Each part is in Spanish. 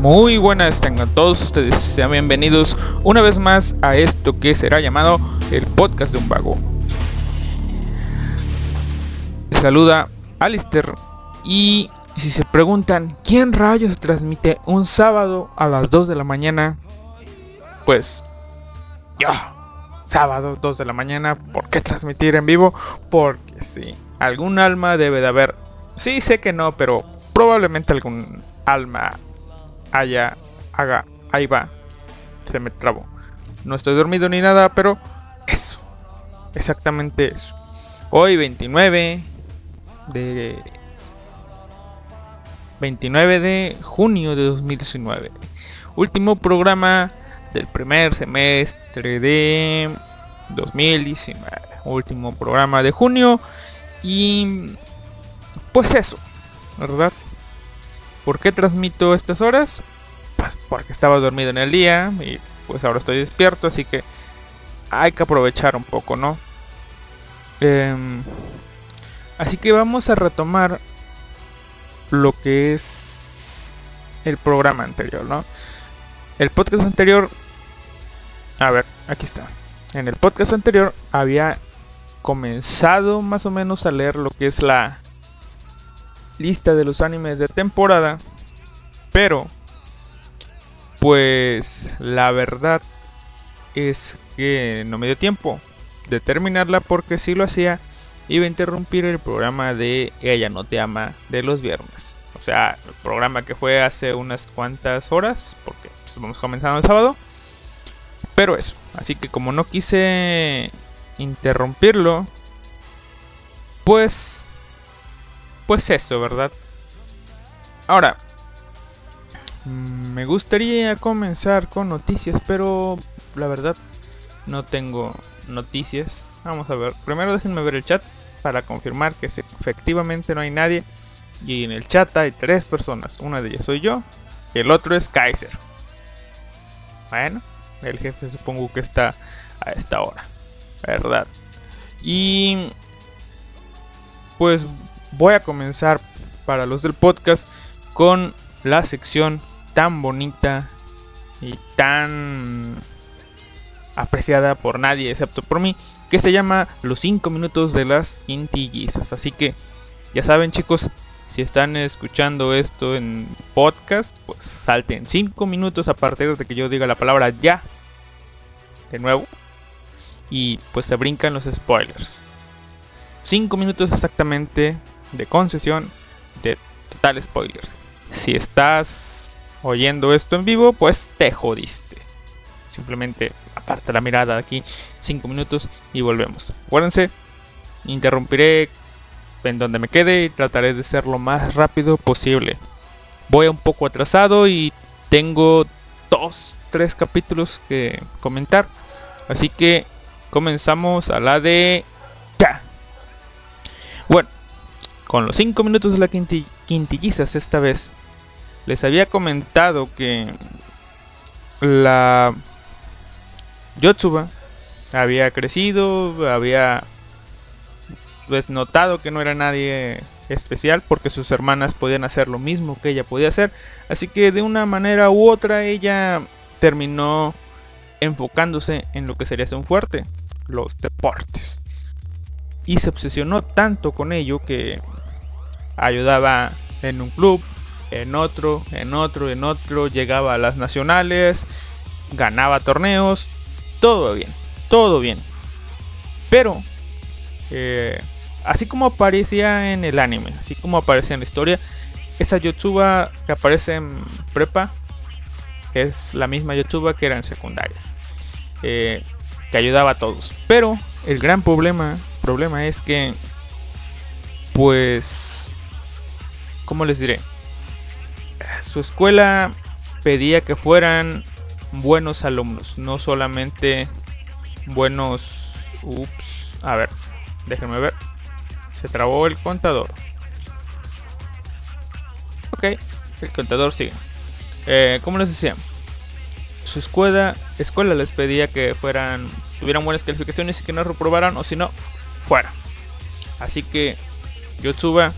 muy buenas tengan todos ustedes, sean bienvenidos una vez más a esto que será llamado el podcast de un vago. Les saluda Alister y si se preguntan quién rayos transmite un sábado a las 2 de la mañana, pues yo, sábado 2 de la mañana, ¿por qué transmitir en vivo? Porque sí, algún alma debe de haber, sí sé que no, pero probablemente algún alma haya, haga, ahí va, se me trabó. No estoy dormido ni nada, pero eso, exactamente eso. Hoy 29 de 29 de junio de 2019. Último programa del primer semestre de 2019. Último programa de junio y pues eso, ¿verdad? ¿Por qué transmito estas horas? Pues porque estaba dormido en el día y pues ahora estoy despierto, así que hay que aprovechar un poco, ¿no? Em, así que vamos a retomar lo que es el programa anterior, ¿no? El podcast anterior... A ver, aquí está. En el podcast anterior había comenzado más o menos a leer lo que es la lista de los animes de temporada. Pero, pues la verdad es que no me dio tiempo de terminarla porque si lo hacía iba a interrumpir el programa de Ella no te ama de los viernes. O sea, el programa que fue hace unas cuantas horas, porque pues, vamos comenzando el sábado. Pero eso, así que como no quise interrumpirlo, pues pues eso, ¿verdad? Ahora, mm, me gustaría comenzar con noticias, pero la verdad no tengo noticias. Vamos a ver. Primero déjenme ver el chat para confirmar que efectivamente no hay nadie. Y en el chat hay tres personas. Una de ellas soy yo. Y el otro es Kaiser. Bueno, el jefe supongo que está a esta hora. ¿Verdad? Y pues voy a comenzar para los del podcast con la sección tan bonita y tan apreciada por nadie excepto por mí que se llama Los 5 minutos de las quintillizas. Así que ya saben chicos, si están escuchando esto en podcast, pues salten 5 minutos a partir de que yo diga la palabra ya. De nuevo. Y pues se brincan los spoilers. 5 minutos exactamente de concesión de total spoilers. Si estás oyendo esto en vivo, pues te jodiste. Simplemente aparte la mirada de aquí 5 minutos y volvemos. Acuérdense, interrumpiré en donde me quede y trataré de ser lo más rápido posible. Voy un poco atrasado y tengo dos, tres capítulos que comentar. Así que comenzamos a la de ya. Bueno, con los 5 minutos de la quintillizas esta vez, les había comentado que la Yotsuba había crecido, había pues, notado que no era nadie especial porque sus hermanas podían hacer lo mismo que ella podía hacer. Así que de una manera u otra ella terminó enfocándose en lo que sería ser un fuerte, los deportes. Y se obsesionó tanto con ello que ayudaba en un club, en otro, en otro, en otro, llegaba a las nacionales, ganaba torneos, todo bien, todo bien. Pero eh, así como aparecía en el anime, así como aparecía en la historia, esa Yotsuba que aparece en prepa es la misma Yotsuba que era en secundaria. Eh, que ayudaba a todos. Pero el gran problema, problema es que, pues, ¿cómo les diré? Su escuela pedía que fueran buenos alumnos, no solamente buenos... Ups, a ver, déjenme ver. Se trabó el contador. Ok, el contador sigue. Eh, como les decía, su escuela, escuela les pedía que fueran, tuvieran buenas calificaciones y que no reprobaran o si no, fuera. Así que Yotsuba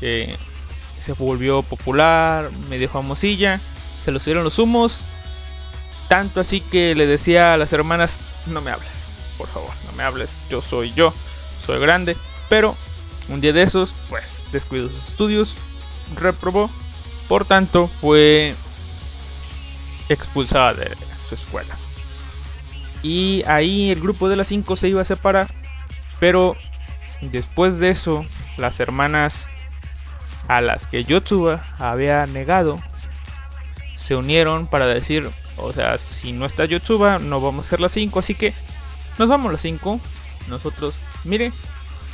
eh, se volvió popular, medio famosilla, se lo subieron los humos, tanto así que le decía a las hermanas, no me hables, por favor, no me hables, yo soy yo, soy grande, pero un día de esos, pues descuidó sus estudios, reprobó, por tanto fue expulsada de su escuela. Y ahí el grupo de las 5 se iba a separar, pero después de eso, las hermanas a las que Yotsuba había negado se unieron para decir, o sea, si no está Yotsuba, no vamos a ser las 5, así que nos vamos las 5. Nosotros, mire,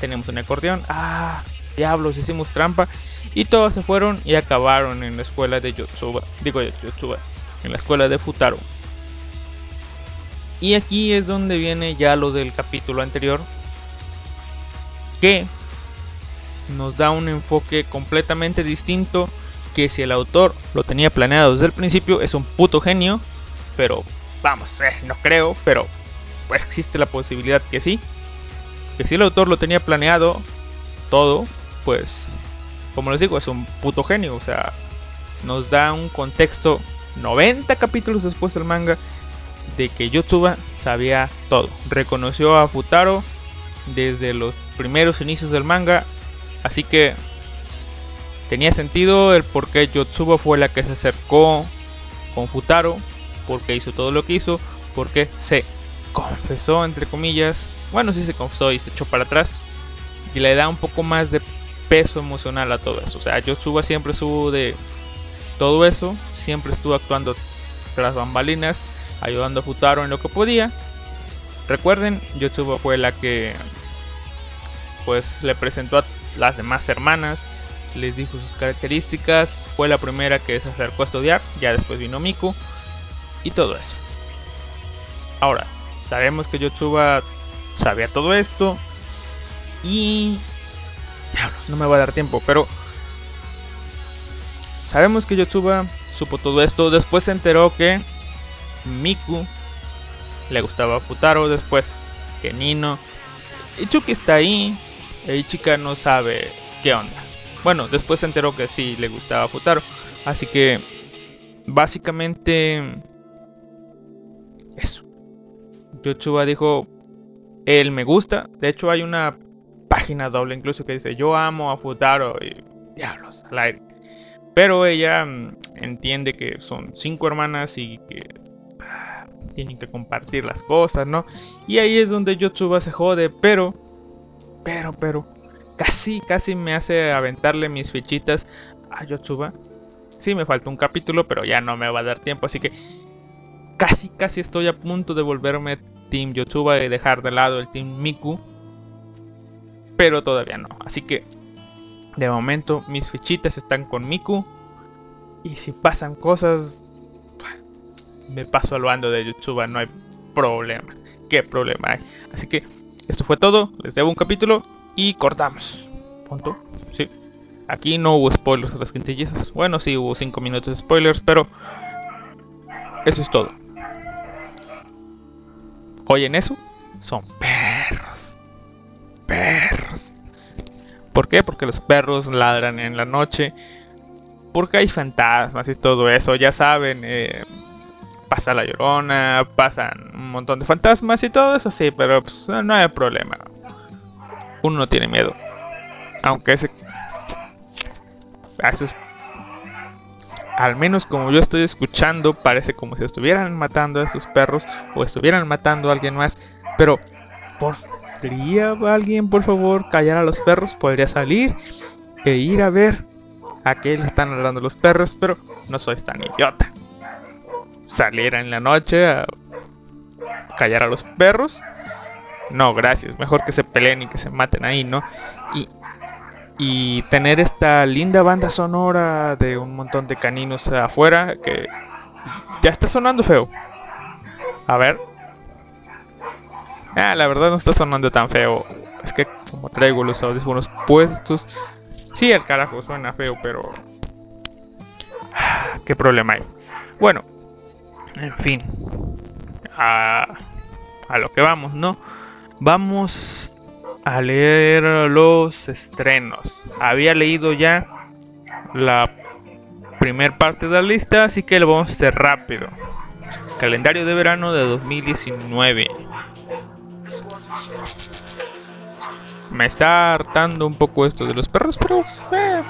tenemos un acordeón. Ah, diablos, hicimos trampa. Y todos se fueron y acabaron en la escuela de Yotsuba. Digo Yotsuba, en la escuela de Futaro. Y aquí es donde viene ya lo del capítulo anterior. Que nos da un enfoque completamente distinto. Que si el autor lo tenía planeado desde el principio, es un puto genio. Pero vamos, eh, no creo, pero pues, existe la posibilidad que sí que si el autor lo tenía planeado todo, pues como les digo, es un puto genio, o sea, nos da un contexto 90 capítulos después del manga de que Yotsuba sabía todo. Reconoció a Futaro desde los primeros inicios del manga, así que tenía sentido el por qué Yotsuba fue la que se acercó con Futaro, porque hizo todo lo que hizo, porque se confesó entre comillas bueno, sí se confesó y se echó para atrás. Y le da un poco más de peso emocional a todo eso. O sea, Yotsuba siempre estuvo de todo eso. Siempre estuvo actuando tras bambalinas. Ayudando a Futaro en lo que podía. Recuerden, Yotsuba fue la que pues le presentó a las demás hermanas. Les dijo sus características. Fue la primera que se acercó a estudiar. Ya después vino Miku. Y todo eso. Ahora, sabemos que Yotsuba sabía todo esto. Y... no me va a dar tiempo, pero... Sabemos que Yotsuba supo todo esto. Después se enteró que Miku le gustaba Futaro. Después que Nino. Ichuki está ahí. Y chica no sabe qué onda. Bueno, después se enteró que sí le gustaba Futaro. Así que básicamente eso. Yochuba dijo, él me gusta. De hecho hay una página doble incluso que dice, yo amo a Futaro y diablos al aire. Pero ella mm, entiende que son cinco hermanas y que ah, tienen que compartir las cosas, ¿no? Y ahí es donde Yotsuba se jode, pero, pero, pero, casi, casi me hace aventarle mis fichitas a Yotsuba. Sí, me falta un capítulo, pero ya no me va a dar tiempo, así que casi, casi estoy a punto de volverme Team Yotsuba y dejar de lado el Team Miku. Pero todavía no, así que de momento mis fichitas están con Miku. Y si pasan cosas, me paso al bando de Yotsuba, no hay problema. ¿Qué problema hay? Así que esto fue todo, les debo un capítulo y cortamos. Punto. Sí. Aquí no hubo spoilers de las quintillizas. Bueno, sí hubo 5 minutos de spoilers, pero eso es todo. Oyen eso? Son perros. Perros. ¿Por qué? Porque los perros ladran en la noche. Porque hay fantasmas y todo eso. Ya saben, eh, pasa la llorona, pasan un montón de fantasmas y todo eso sí, pero pues, no hay problema uno no tiene miedo. Aunque ese... Al menos como yo estoy escuchando, parece como si estuvieran matando a esos perros o estuvieran matando a alguien más. Pero, ¿podría alguien, por favor, callar a los perros? Podría salir e ir a ver a qué le están hablando los perros, pero no soy tan idiota. Salir en la noche a callar a los perros no, gracias. Mejor que se peleen y que se maten ahí, ¿no? Y, y tener esta linda banda sonora de un montón de caninos afuera que ya está sonando feo. A ver. Ah, la verdad no está sonando tan feo. Es que como traigo los audífonos puestos. Sí, el carajo suena feo, pero... ¿Qué problema hay? Bueno, en fin. A, a lo que vamos, ¿no? Vamos a leer los estrenos. Había leído ya la primer parte de la lista, así que lo vamos a hacer rápido. Calendario de verano de 2019. Me está hartando un poco esto de los perros, pero... Eh,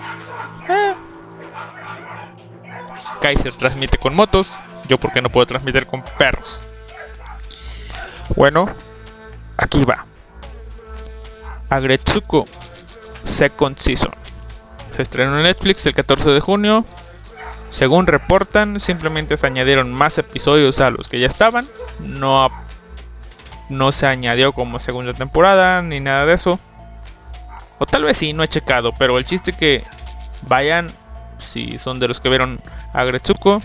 eh. Kaiser transmite con motos. Yo porque no puedo transmitir con perros. Bueno, Aquí va. Agretsuko Second Season. Se estrenó en Netflix el 14 de junio. Según reportan, simplemente se añadieron más episodios a los que ya estaban. No, no se añadió como segunda temporada ni nada de eso. O tal vez sí, no he checado. Pero el chiste que vayan, si son de los que vieron Agretsuko,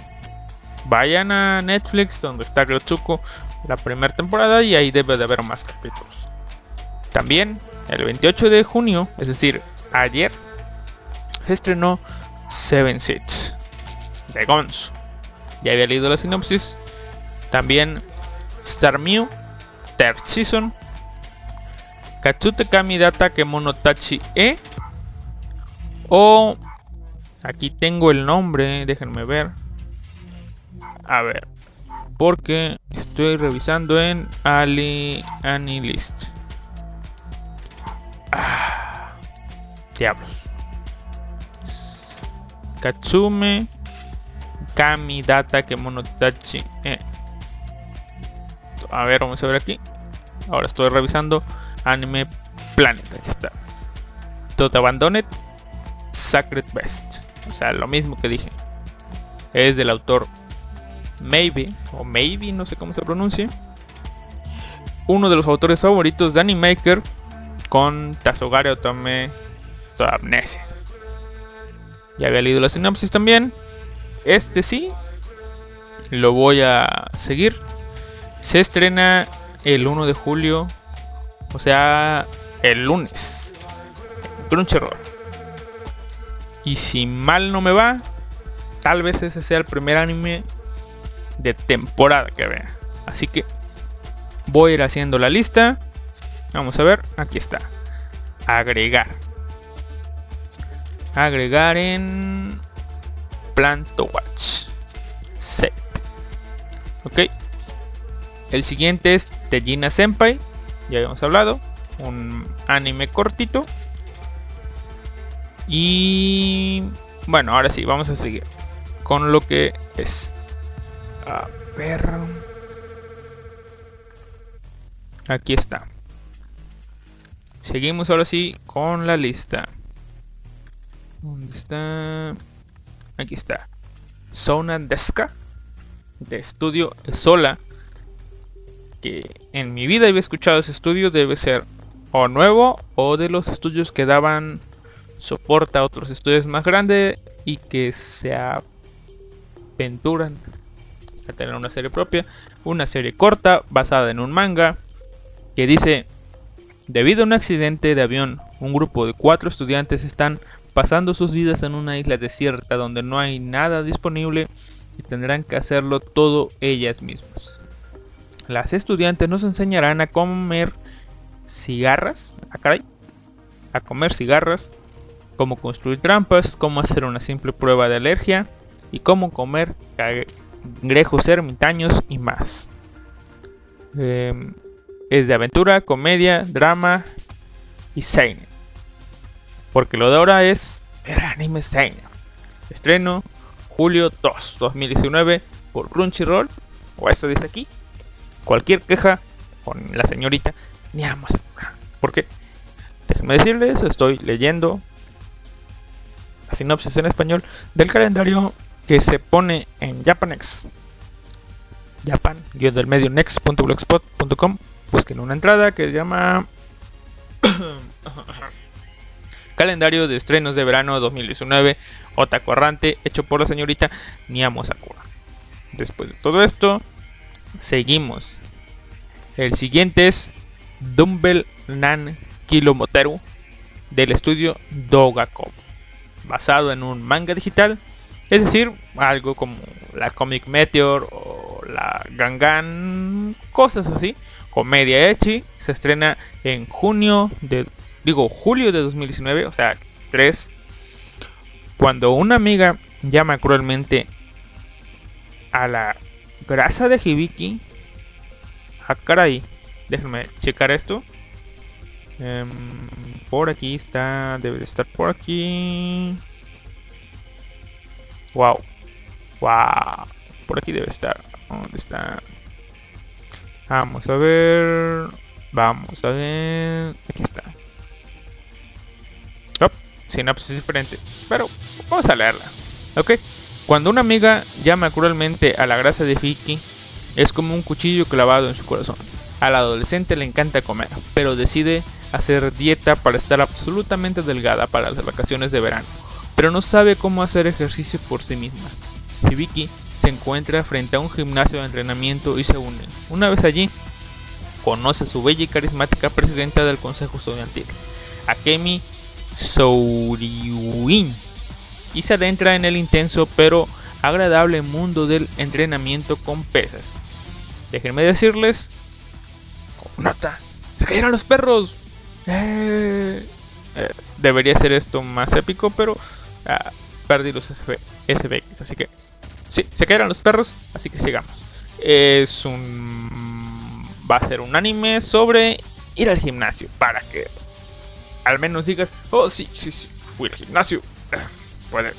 vayan a Netflix donde está Agretsuko la primera temporada y ahí debe de haber más capítulos. También el 28 de junio, es decir, ayer, estrenó Seven Seeds de Gonzo. Ya había leído la sinopsis. También Star Mew, Third Season, Katsute Kami Data Kemonotachi E. O aquí tengo el nombre, déjenme ver. A ver, porque estoy revisando en Ali Anilist. Ah, diablos. Katsume Kami Data Kemonotachi. Eh. A ver, vamos a ver aquí. Ahora estoy revisando Anime Planet. Aquí está. Tot Abandoned Sacred Best. O sea, lo mismo que dije. Es del autor Maybe, o Maybe, no sé cómo se pronuncia. Uno de los autores favoritos de Animaker con Tazogare Otome amnesia. Ya había leído la sinopsis también. Este sí, lo voy a seguir. Se estrena el 1 de julio, o sea, el lunes. Crunchyroll. Y si mal no me va, tal vez ese sea el primer anime de temporada que vea. Así que voy a ir haciendo la lista. Vamos a ver, aquí está. Agregar. agregar en Plan to Watch. Set. Ok. El siguiente es Tejina Senpai. Ya habíamos hablado. Un anime cortito. Y bueno, ahora sí, vamos a seguir con lo que es. A ver. Aquí está. Seguimos ahora sí con la lista. ¿Dónde está? Aquí está. Zona Deska de estudio Sola. Que en mi vida había escuchado ese estudio. Debe ser o nuevo o de los estudios que daban soporte a otros estudios más grandes y que se aventuran a tener una serie propia. Una serie corta basada en un manga que dice Debido a un accidente de avión, un grupo de cuatro estudiantes están pasando sus vidas en una isla desierta donde no hay nada disponible y tendrán que hacerlo todo ellas mismas. Las estudiantes nos enseñarán a comer cigarras, ah, a comer cigarras, cómo construir trampas, cómo hacer una simple prueba de alergia y cómo comer cangrejos ermitaños y más. Em, es de aventura, comedia, drama y seinen. Porque lo de ahora es el anime seinen. Estreno julio 2, 2019 por Crunchyroll. O eso dice aquí. Cualquier queja con la señorita ni amos. Porque déjenme decirles, estoy leyendo la sinopsis en español del calendario que se pone en Japanex. Japan, guion del medio next.blogspot.com busquen una entrada que se llama Calendario de estrenos de verano 2019 Otaku Arrante hecho por la señorita Niamo Sakura. Después de todo esto, seguimos. El siguiente es Dumbbell Nan Kilomoteru del estudio Dogako, basado en un manga digital, es decir, algo como la Comic Meteor o la Gangan, cosas así, comedia Echi se estrena en junio de digo julio de 2019 o sea 3 cuando una amiga llama cruelmente a la grasa de Hibiki ah, caray déjenme checar esto. Em, por aquí está debe de estar por aquí wow wow por aquí debe estar dónde está Vamos a ver. Vamos a ver. Aquí está. Oh, sinapsis diferente. Pero vamos a leerla. Ok. Cuando una amiga llama cruelmente a la grasa de Vicky, es como un cuchillo clavado en su corazón. Al adolescente le encanta comer, pero decide hacer dieta para estar absolutamente delgada para las vacaciones de verano, pero no sabe cómo hacer ejercicio por sí misma. Vicky se encuentra frente a un gimnasio de entrenamiento y se unen. Una vez allí, conoce a su bella y carismática presidenta del consejo estudiantil, Akemi Souriuin, y se adentra en el intenso pero agradable mundo del entrenamiento con pesas. Déjenme decirles, nota, se cayeron los perros. Eh, eh, debería ser esto más épico, pero ah, perdí los SBX, así que Sí, se cayeron los perros, así que sigamos. Es un... Va a ser un anime sobre ir al gimnasio para que al menos digas, oh sí, sí, sí, fui al gimnasio. puede.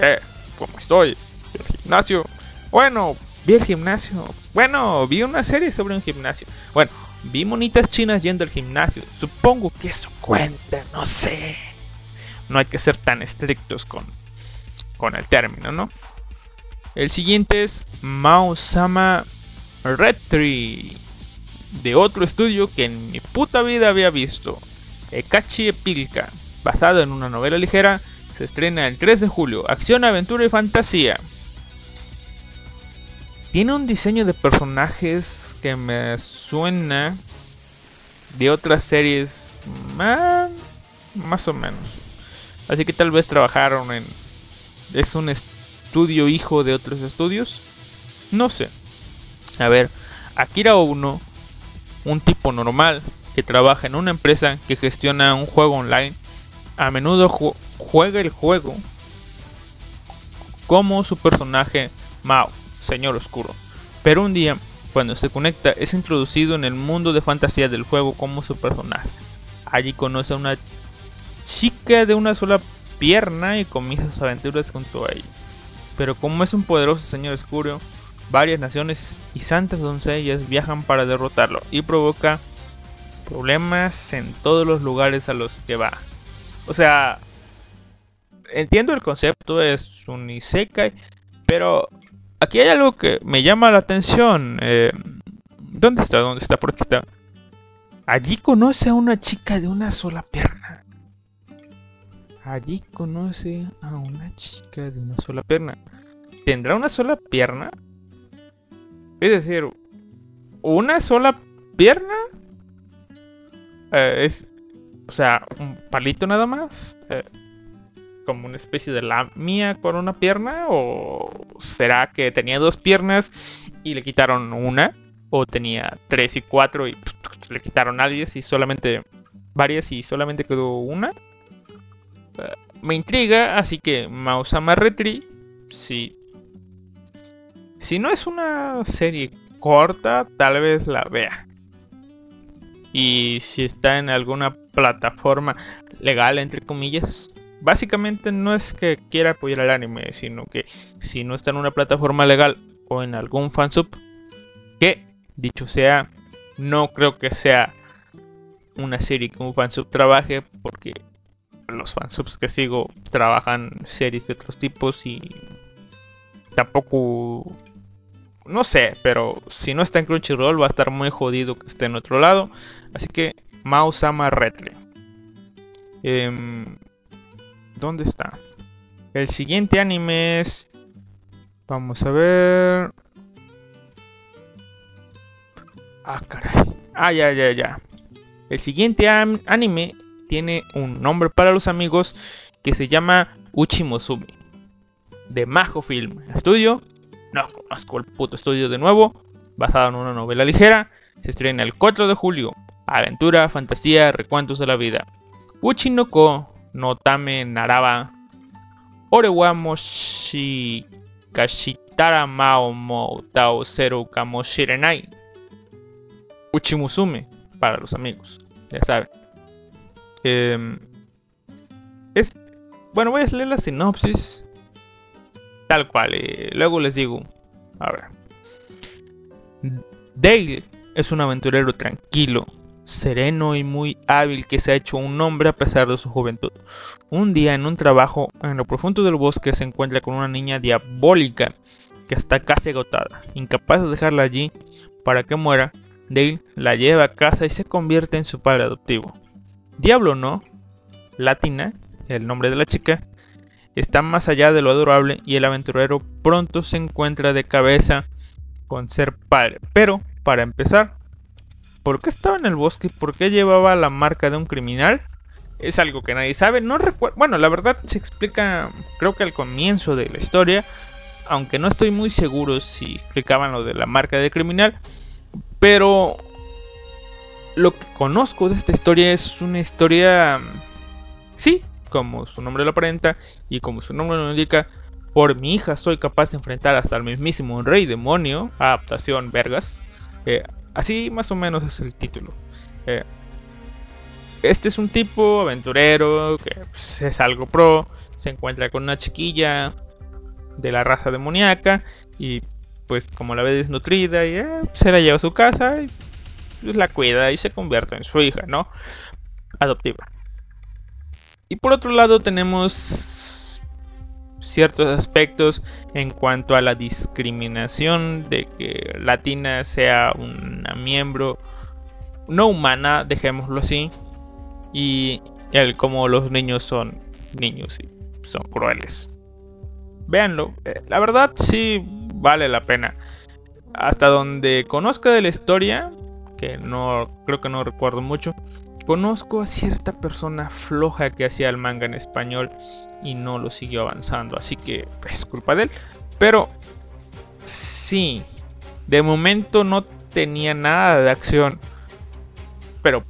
Eh, ¿cómo estoy? Al gimnasio. Bueno, vi el gimnasio. Bueno, vi una serie sobre un gimnasio. Bueno, vi monitas chinas yendo al gimnasio. Supongo que eso cuenta, no sé. No hay que ser tan estrictos con, con el término, ¿no? El siguiente es Mao-sama Red Tree. De otro estudio que en mi puta vida había visto. Ekachi Epilka. Basado en una novela ligera. Se estrena el 3 de julio. Acción, aventura y fantasía. Tiene un diseño de personajes que me suena de otras series más, más o menos. Así que tal vez trabajaron en... Es un estudio hijo de otros estudios? No sé. A ver, Akira Uno, un tipo normal que trabaja en una empresa que gestiona un juego online, a menudo juega el juego como su personaje Mao, Señor Oscuro. Pero un día, cuando se conecta, es introducido en el mundo de fantasía del juego como su personaje. Allí conoce a una chica de una sola pierna y comienza sus aventuras junto a ella. Pero como es un poderoso Señor Oscuro, varias naciones y santas doncellas viajan para derrotarlo y provoca problemas en todos los lugares a los que va. O sea, entiendo el concepto, es un Isekai, pero aquí hay algo que me llama la atención. Eh, ¿Dónde está? ¿Dónde está? Por está. Allí conoce a una chica de una sola pierna. Allí conoce a una chica de una sola pierna. ¿Tendrá una sola pierna? Es decir, una sola pierna. Eh, es, o sea, un palito nada más. Eh, como una especie de la mía con una pierna. O será que tenía dos piernas y le quitaron una. O tenía tres y cuatro y le quitaron a diez y solamente varias y solamente quedó una. Eh, me intriga, así que Mausama Retri, si si no es una serie corta, tal vez la vea. Y si está en alguna plataforma legal, entre comillas, básicamente no es que quiera apoyar al anime, sino que si no está en una plataforma legal o en algún fansub, que dicho sea, no creo que sea una serie que un fansub trabaje porque los fansubs que sigo trabajan series de otros tipos y tampoco no sé, pero si no está en Crunchyroll va a estar muy jodido que esté en otro lado. Así que Mausama Retle. Em, ¿Dónde está? El siguiente anime es... Vamos a ver... Ah, caray. Ah, ya, ya, ya. El siguiente anime tiene un nombre para los amigos que se llama Uchimosumi. De Majo Film Studio no conozco el puto estudio de nuevo. Basado en una novela ligera. Se estrena el 4 de julio. Aventura, fantasía, recuentos de la vida. Uchinoko no Tame Naraba. Orewa Moshi Kashitara Mao Mo Tao Kamoshirenai. Uchimusume para los amigos. Ya saben. Em, es, bueno, voy a leer la sinopsis Tal cual. Eh, luego les digo. A ver. Dale es un aventurero tranquilo, sereno y muy hábil que se ha hecho un hombre a pesar de su juventud. Un día en un trabajo en lo profundo del bosque se encuentra con una niña diabólica que está casi agotada. Incapaz de dejarla allí para que muera, Dale la lleva a casa y se convierte en su padre adoptivo. Diablo no, Latina, el nombre de la chica, está más allá de lo adorable y el aventurero pronto se encuentra de cabeza con ser padre. Pero, para empezar, ¿por qué estaba en el bosque? ¿Por qué llevaba la marca de un criminal? Es algo que nadie sabe. No recuerdo. Bueno, la verdad se explica, creo que al comienzo de la historia. Aunque no estoy muy seguro si explicaban lo de la marca de criminal. Pero lo que conozco de esta historia es una historia... Sí, como su nombre lo aparenta y como su nombre lo indica, por mi hija soy capaz de enfrentar hasta el mismísimo rey demonio, adaptación vergas. Eh, así más o menos es el título. Eh, este es un tipo aventurero que pues, es algo pro, se encuentra con una chiquilla de la raza demoníaca y pues como la ve desnutrida y eh, se la lleva a su casa y la cuida y se convierte en su hija, ¿no? Adoptiva. Y por otro lado tenemos ciertos aspectos en cuanto a la discriminación de que Latina sea una miembro no humana, dejémoslo así, y el como los niños son niños y son crueles. Véanlo, eh, la verdad sí vale la pena. Hasta donde conozca de la historia, que no creo que no recuerdo mucho, Conozco a cierta persona floja que hacía el manga en español y no lo siguió avanzando, así que es culpa de él. Pero sí, de momento no tenía nada de acción, pero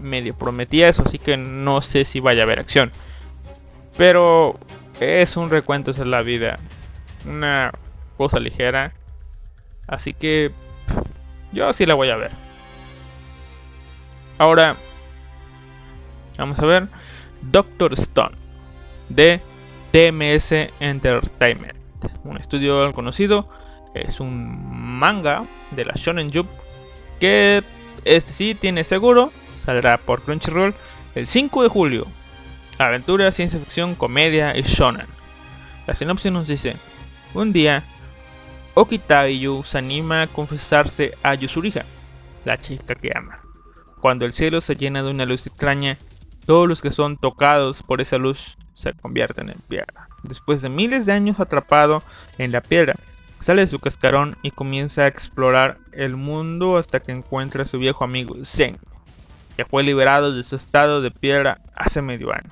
medio prometía eso, así que no sé si vaya a haber acción. Pero es un recuento de la vida. Una cosa ligera. Así que yo sí la voy a ver. Ahora vamos a ver Doctor Stone de TMS Entertainment. Un estudio conocido. Es un manga de la Shonen Jump que este sí tiene seguro. Saldrá por Crunchyroll el 5 de julio. Aventura, ciencia ficción, comedia y shonen. La sinopsis nos dice, un día, Okitaiyu se anima a confesarse a Yusuriha, la chica que ama. Cuando el cielo se llena de una luz extraña, todos los que son tocados por esa luz se convierten en piedra. Después de miles de años atrapado en la piedra, sale de su cascarón y comienza a explorar el mundo hasta que encuentra a su viejo amigo Zen, que fue liberado de su estado de piedra hace medio año.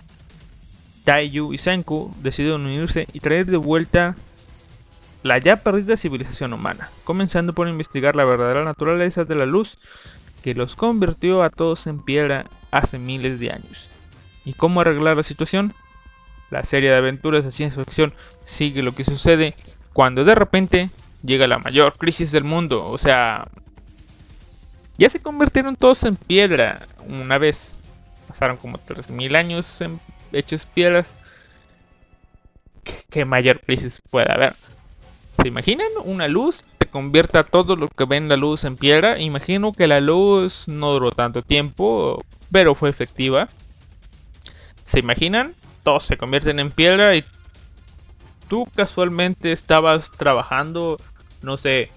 Taiyu y Senku deciden unirse y traer de vuelta la ya perdida civilización humana, comenzando por investigar la verdadera naturaleza de la luz que los convirtió a todos en piedra hace miles de años. ¿Y cómo arreglar la situación? La serie de aventuras de ciencia ficción sigue lo que sucede cuando de repente llega la mayor crisis del mundo. O sea, ya se convirtieron todos en piedra una vez. Pasaron como 3.000 años en hechos piedras. ¿Qué, mayor crisis puede haber? ¿Se imaginan una luz convierta todo lo que ven la luz en piedra? Imagino que la luz no duró tanto tiempo, pero fue efectiva. ¿Se imaginan? Todos se convierten en piedra y tú casualmente estabas trabajando, no sé,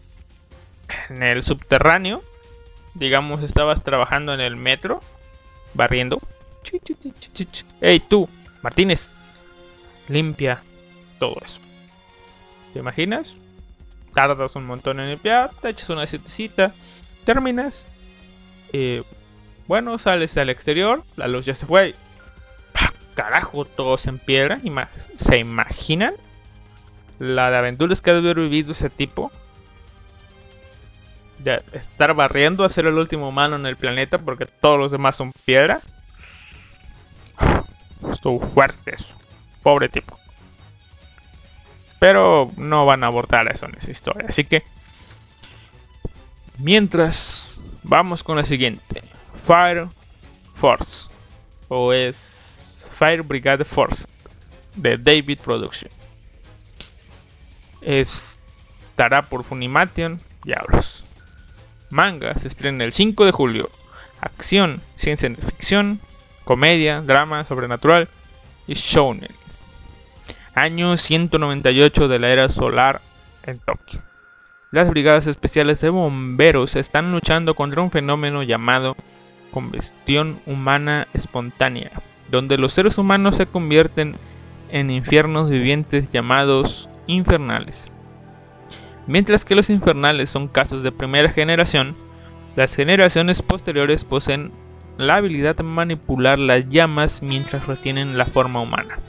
en el subterráneo. Digamos, estabas trabajando en el metro, barriendo. Hey tú, Martínez, limpia todo eso. ¿Te imaginas? Tardas un montón en limpiar, te echas una sietecita, terminas. Eh, bueno, sales al exterior, la luz ya se fue. Carajo, todos en piedra. ¿Se imaginan? La de aventuras que ha de haber vivido ese tipo. De estar barriendo a ser el último humano en el planeta porque todos los demás son piedra. Estuvo fuerte eso. Pobre tipo. Pero no van a abordar eso en esa historia. Así que... Mientras... Vamos con la siguiente. Fire Force. O es Fire Brigade Force. De David Production. Estará por Funimation. Diablos. Manga se estrena el 5 de julio. Acción, ciencia ficción, comedia, drama, sobrenatural y shounen. Año 198 de la era solar en Tokio. Las brigadas especiales de bomberos están luchando contra un fenómeno llamado combustión humana espontánea, donde los seres humanos se convierten en infiernos vivientes llamados infernales. Mientras que los infernales son casos de primera generación, las generaciones posteriores poseen la habilidad de manipular las llamas mientras retienen la forma humana.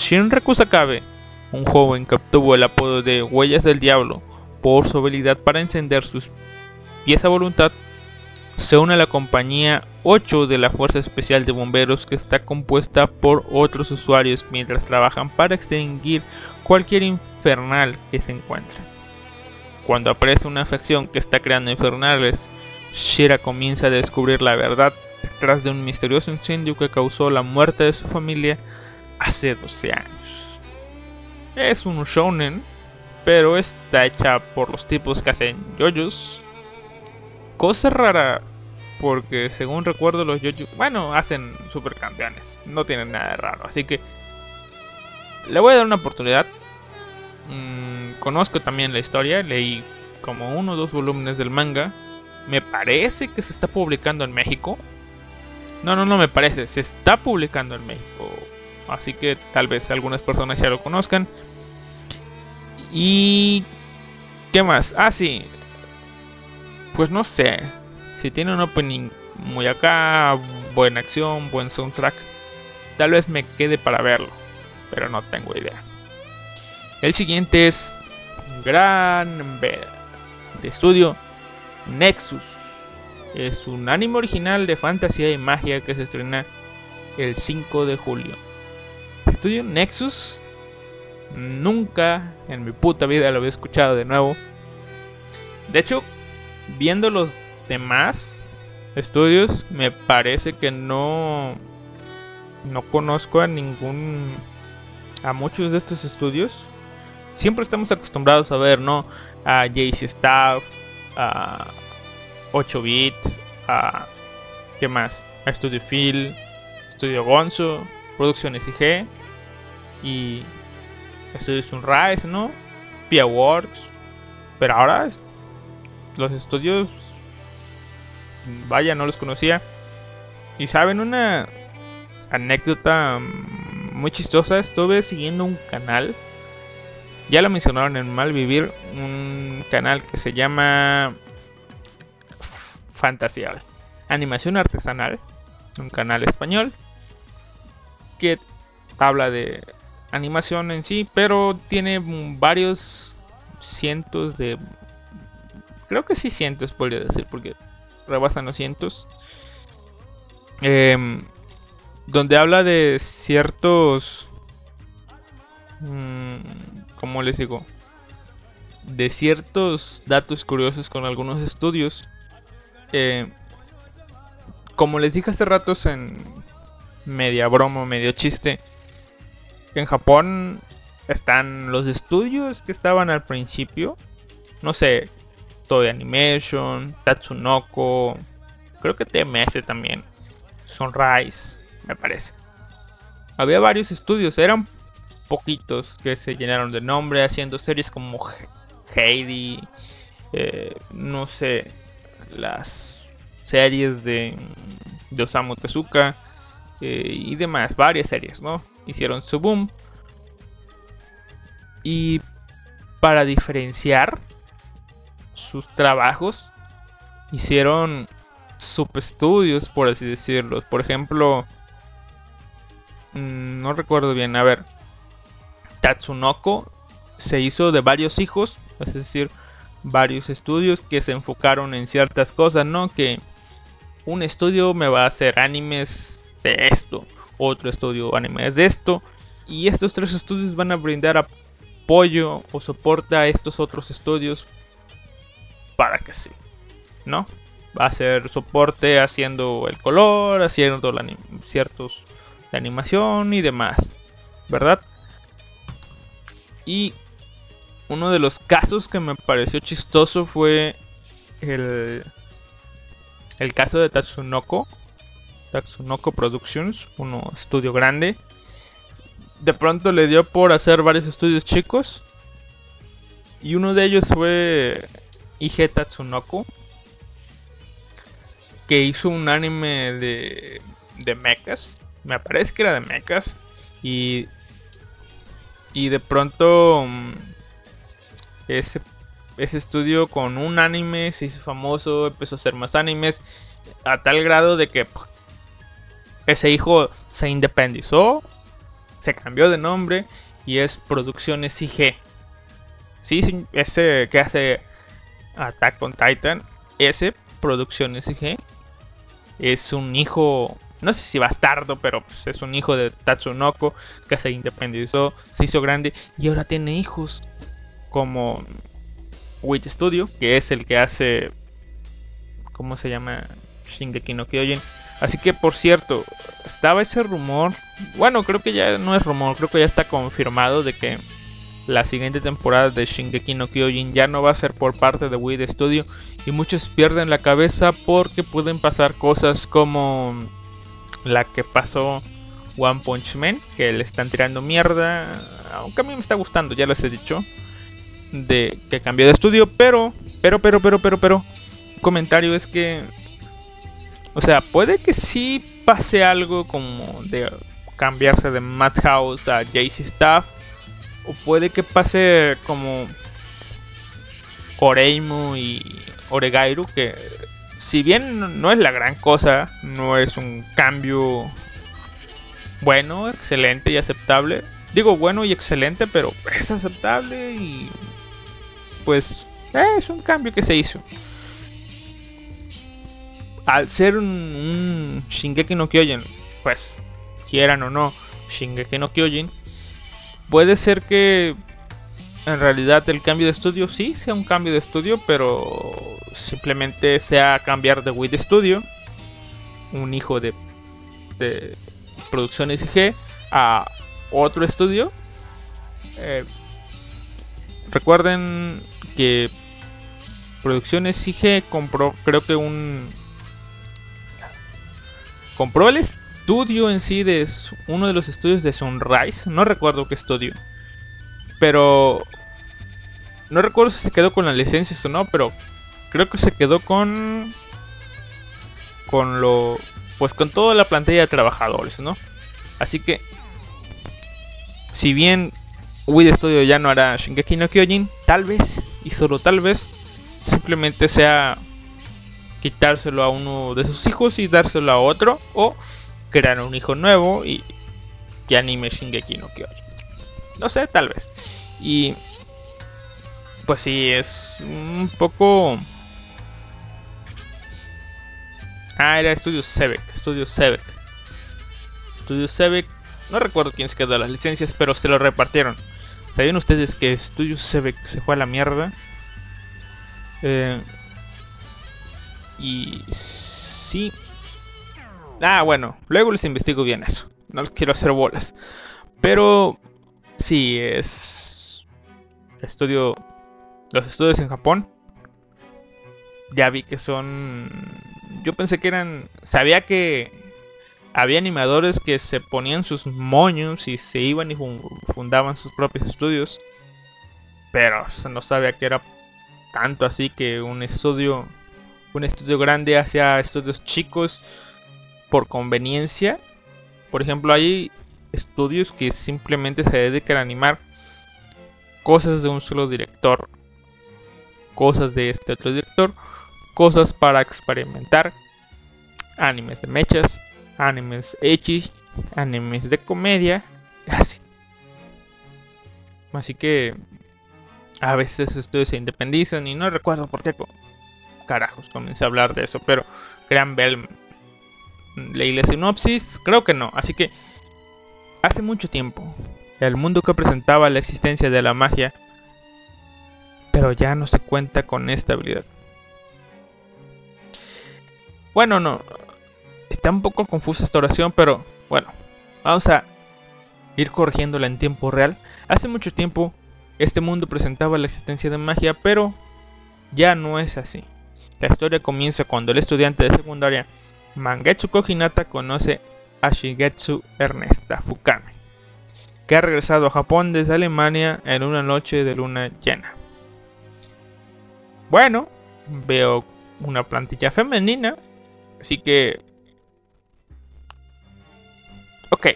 Shinra Kusakabe, un joven que obtuvo el apodo de Huellas del Diablo por su habilidad para encender sus pies a voluntad, se une a la compañía 8 de la Fuerza Especial de Bomberos que está compuesta por otros usuarios mientras trabajan para extinguir cualquier infernal que se encuentre. Cuando aparece una facción que está creando infernales Shira comienza a descubrir la verdad detrás de un misterioso incendio que causó la muerte de su familia hace 12 años. Es un shonen, pero está hecha por los tipos que hacen yoyos. Cosa rara, porque según recuerdo los yoyos, bueno, hacen supercampeones, no tienen nada de raro, así que le voy a dar una oportunidad. Mm, conozco también la historia, leí como uno o dos volúmenes del manga, me parece que se está publicando en México. No, no, no me parece, se está publicando en México. Así que tal vez algunas personas ya lo conozcan. Y... ¿Qué más? Ah, sí. Pues no sé. Si tiene un opening muy acá, buena acción, buen soundtrack, tal vez me quede para verlo. Pero no tengo idea. El siguiente es Gran Bed de estudio Nexus. Es un anime original de fantasía y magia que se estrena el 5 de julio. Estudio Nexus nunca en mi puta vida lo había escuchado de nuevo. De hecho, viendo los demás estudios, me parece que no no conozco a ningún a muchos de estos estudios. Siempre estamos acostumbrados a ver, ¿no? A JC Staff, a 8-bit, a ¿qué más? A Studio Phil, Studio Gonzo, Producciones IG y Studio Sunrise, ¿no? Pia Works. Pero ahora los estudios vaya, no los conocía. Y saben una anécdota muy chistosa, estuve siguiendo un canal. Ya lo mencionaron en Malvivir, un canal que se llama Fantasial. Animación artesanal, un canal español que habla de animación en sí, pero tiene varios cientos de... Creo que sí cientos podría decir, porque rebasan los cientos. Em, donde habla de ciertos... Mmm, ¿Cómo les digo? De ciertos datos curiosos con algunos estudios. Eh, como les dije hace ratos en media broma, medio chiste, en Japón están los estudios que estaban al principio. No sé, Toy Animation, Tatsunoko, creo que TMS también, Sunrise, me parece. Había varios estudios, eran poquitos que se llenaron de nombre haciendo series como Heidi, eh, no sé, las series de, Osamu Tezuka eh, y demás, varias series, ¿no? Hicieron su boom. Y para diferenciar sus trabajos, hicieron subestudios, por así decirlo. Por ejemplo, mm, no recuerdo bien, a ver, Tatsunoko se hizo de varios hijos, es decir, varios estudios que se enfocaron en ciertas cosas, ¿no? Que un estudio me va a hacer animes de esto, otro estudio anime de esto. Y estos tres estudios van a brindar apoyo o soporte a estos otros estudios para que sí, ¿no? Va a ser soporte haciendo el color, haciendo ciertos de animación y demás, ¿verdad? Y uno de los casos que me pareció chistoso fue el, el caso de Tatsunoko, Tatsunoko Productions, uno estudio grande. De pronto le dio por hacer varios estudios chicos. Y uno de ellos fue IG Tatsunoko. Que hizo un anime de, de mechas. Me parece que era de mechas. Y, y de pronto mm, ese, ese estudio con un anime se hizo famoso. Empezó a hacer más animes. A tal grado de que ese hijo se independizó, se cambió de nombre y es Producciones IG. Sí, ese que hace Attack on Titan, ese Producciones IG es un hijo, no sé si bastardo, pero pues, es un hijo de Tatsunoko que se independizó, se hizo grande y ahora tiene hijos como Witch Studio, que es el que hace, ¿cómo se llama? Shingeki no Kyojin Así que por cierto, estaba ese rumor. Bueno, creo que ya no es rumor, creo que ya está confirmado de que la siguiente temporada de Shingeki no Kyojin ya no va a ser por parte de Wii Studio y muchos pierden la cabeza porque pueden pasar cosas como la que pasó One Punch Man, que le están tirando mierda, aunque a mí me está gustando, ya les he dicho, de que cambió de estudio, pero, pero, pero, pero, pero, pero, comentario es que o sea, puede que sí pase algo como de cambiarse de Madhouse a JC Staff. O puede que pase como Oreimo y Oregairu, que si bien no es la gran cosa, no es un cambio bueno, excelente y aceptable. Digo bueno y excelente, pero es aceptable y pues es un cambio que se hizo al ser un, Shingeki no Kyojin, pues quieran o no, Shingeki no Kyojin, puede ser que en realidad el cambio de estudio sí sea un cambio de estudio, pero simplemente sea cambiar de Wii de un hijo de, de Producciones IG, a otro estudio. Eh, recuerden que Producciones IG compró creo que un compró el estudio en sí de uno de los estudios de Sunrise, no recuerdo qué estudio. Pero no recuerdo si se quedó con las licencias o no, pero creo que se quedó con con lo pues con toda la plantilla de trabajadores, ¿no? Así que si bien Wii Studio ya no hará Shingeki no Kyojin, tal vez y solo tal vez simplemente sea quitárselo a uno de sus hijos y dárselo a otro o crear un hijo nuevo y que anime Shingeki no Kyojin. No sé, tal vez. Y pues sí, es un poco... Ah, era Studio Sebek, Studio Sebek. Studio Sebek, no recuerdo quién se quedó las licencias, pero se lo repartieron. ¿Sabían ustedes que Studio Sebek se fue a la mierda? Eh, y sí. Ah, bueno, luego les investigo bien eso. No les quiero hacer bolas. Pero sí, es... Estudio... Los estudios en Japón. Ya vi que son... Yo pensé que eran... Sabía que había animadores que se ponían sus moños y se iban y fundaban sus propios estudios. Pero no sabía que era tanto así que un estudio un estudio grande hacia estudios chicos por conveniencia. Por ejemplo, hay estudios que simplemente se dedican a animar cosas de un solo director, cosas de este otro director, cosas para experimentar, animes de mechas, animes hechis, animes de comedia, así. Así que a veces estudios se independizan y no recuerdo por qué carajos comencé a hablar de eso, pero Gran Bell leí la sinopsis, creo que no, así que hace mucho tiempo el mundo que presentaba la existencia de la magia, pero ya no se cuenta con esta habilidad. Bueno, no, está un poco confusa esta oración, pero bueno, vamos a ir corrigiéndola en tiempo real. Hace mucho tiempo este mundo presentaba la existencia de magia, pero ya no es así. La historia comienza cuando el estudiante de secundaria Mangetsu Hinata conoce a Shigetsu Ernesta Fukame, que ha regresado a Japón desde Alemania en una noche de luna llena. Bueno, veo una plantilla femenina, así que... Ok.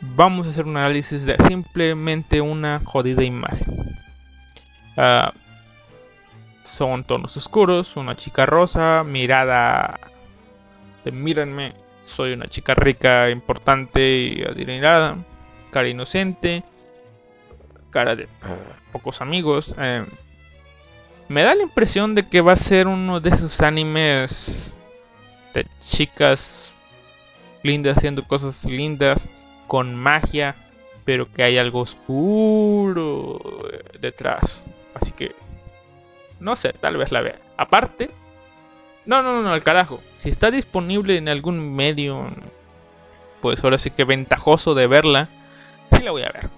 Vamos a hacer un análisis de simplemente una jodida imagen. Ah, son tonos oscuros, una chica rosa, mirada mírenme, soy una chica rica, importante y adinerada, cara inocente, cara de pocos amigos. Eh, me da la impresión de que va a ser uno de esos animes de chicas lindas haciendo cosas lindas con magia, pero que hay algo oscuro detrás. Así que no sé, tal vez la vea. Aparte, no, no, no, no, al carajo. Si está disponible en algún medio, pues ahora sí que ventajoso de verla, sí la voy a ver.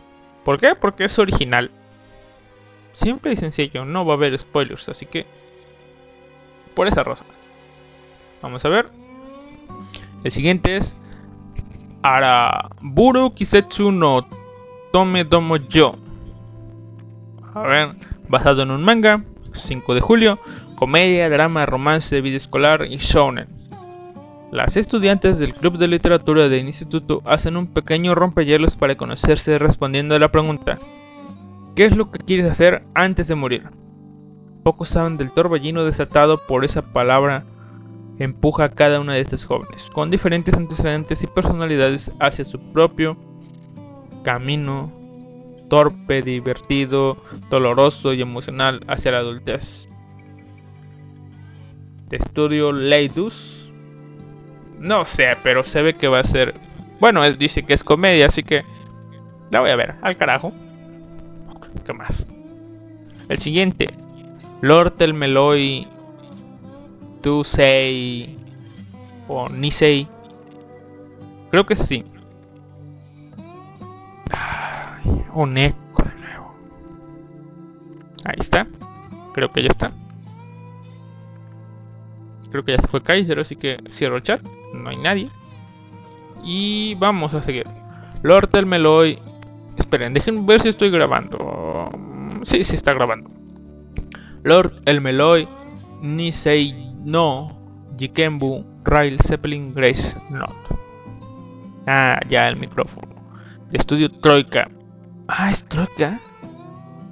¿Por qué? Porque es original. Simple y sencillo, no va a haber spoilers, así que por esa razón. Vamos a ver. El siguiente es Araburu Kisetsu no Tome Domo Yo. A ver, basado en un manga 5 de julio, comedia, drama, romance, vida escolar y shonen. Las estudiantes del club de literatura del instituto hacen un pequeño rompehielos para conocerse respondiendo a la pregunta ¿Qué es lo que quieres hacer antes de morir? Pocos saben del torbellino desatado por esa palabra empuja a cada una de estas jóvenes, con diferentes antecedentes y personalidades hacia su propio camino torpe, divertido, doloroso y emocional hacia la adultez. Estudio Leidus. No sé, pero se ve que va a ser... Bueno, él dice que es comedia, así que La voy a ver, al carajo. ¿Qué más? El siguiente. Lord el Meloy. Tu Sei. O Nisei. Creo que es así. Un eco de nuevo. Ahí está. Creo que ya está. Creo que ya se fue Kaiser, así que cierro el chat. No hay nadie. Y vamos a seguir. Lord del Meloy. Esperen, dejen ver si estoy grabando. Sí, sí está grabando. Lord el Meloy. Nisei no. Jikembu. Rail Zeppelin Grace Not. Ah, ya el micrófono. Estudio Troika. Ah, es Troika.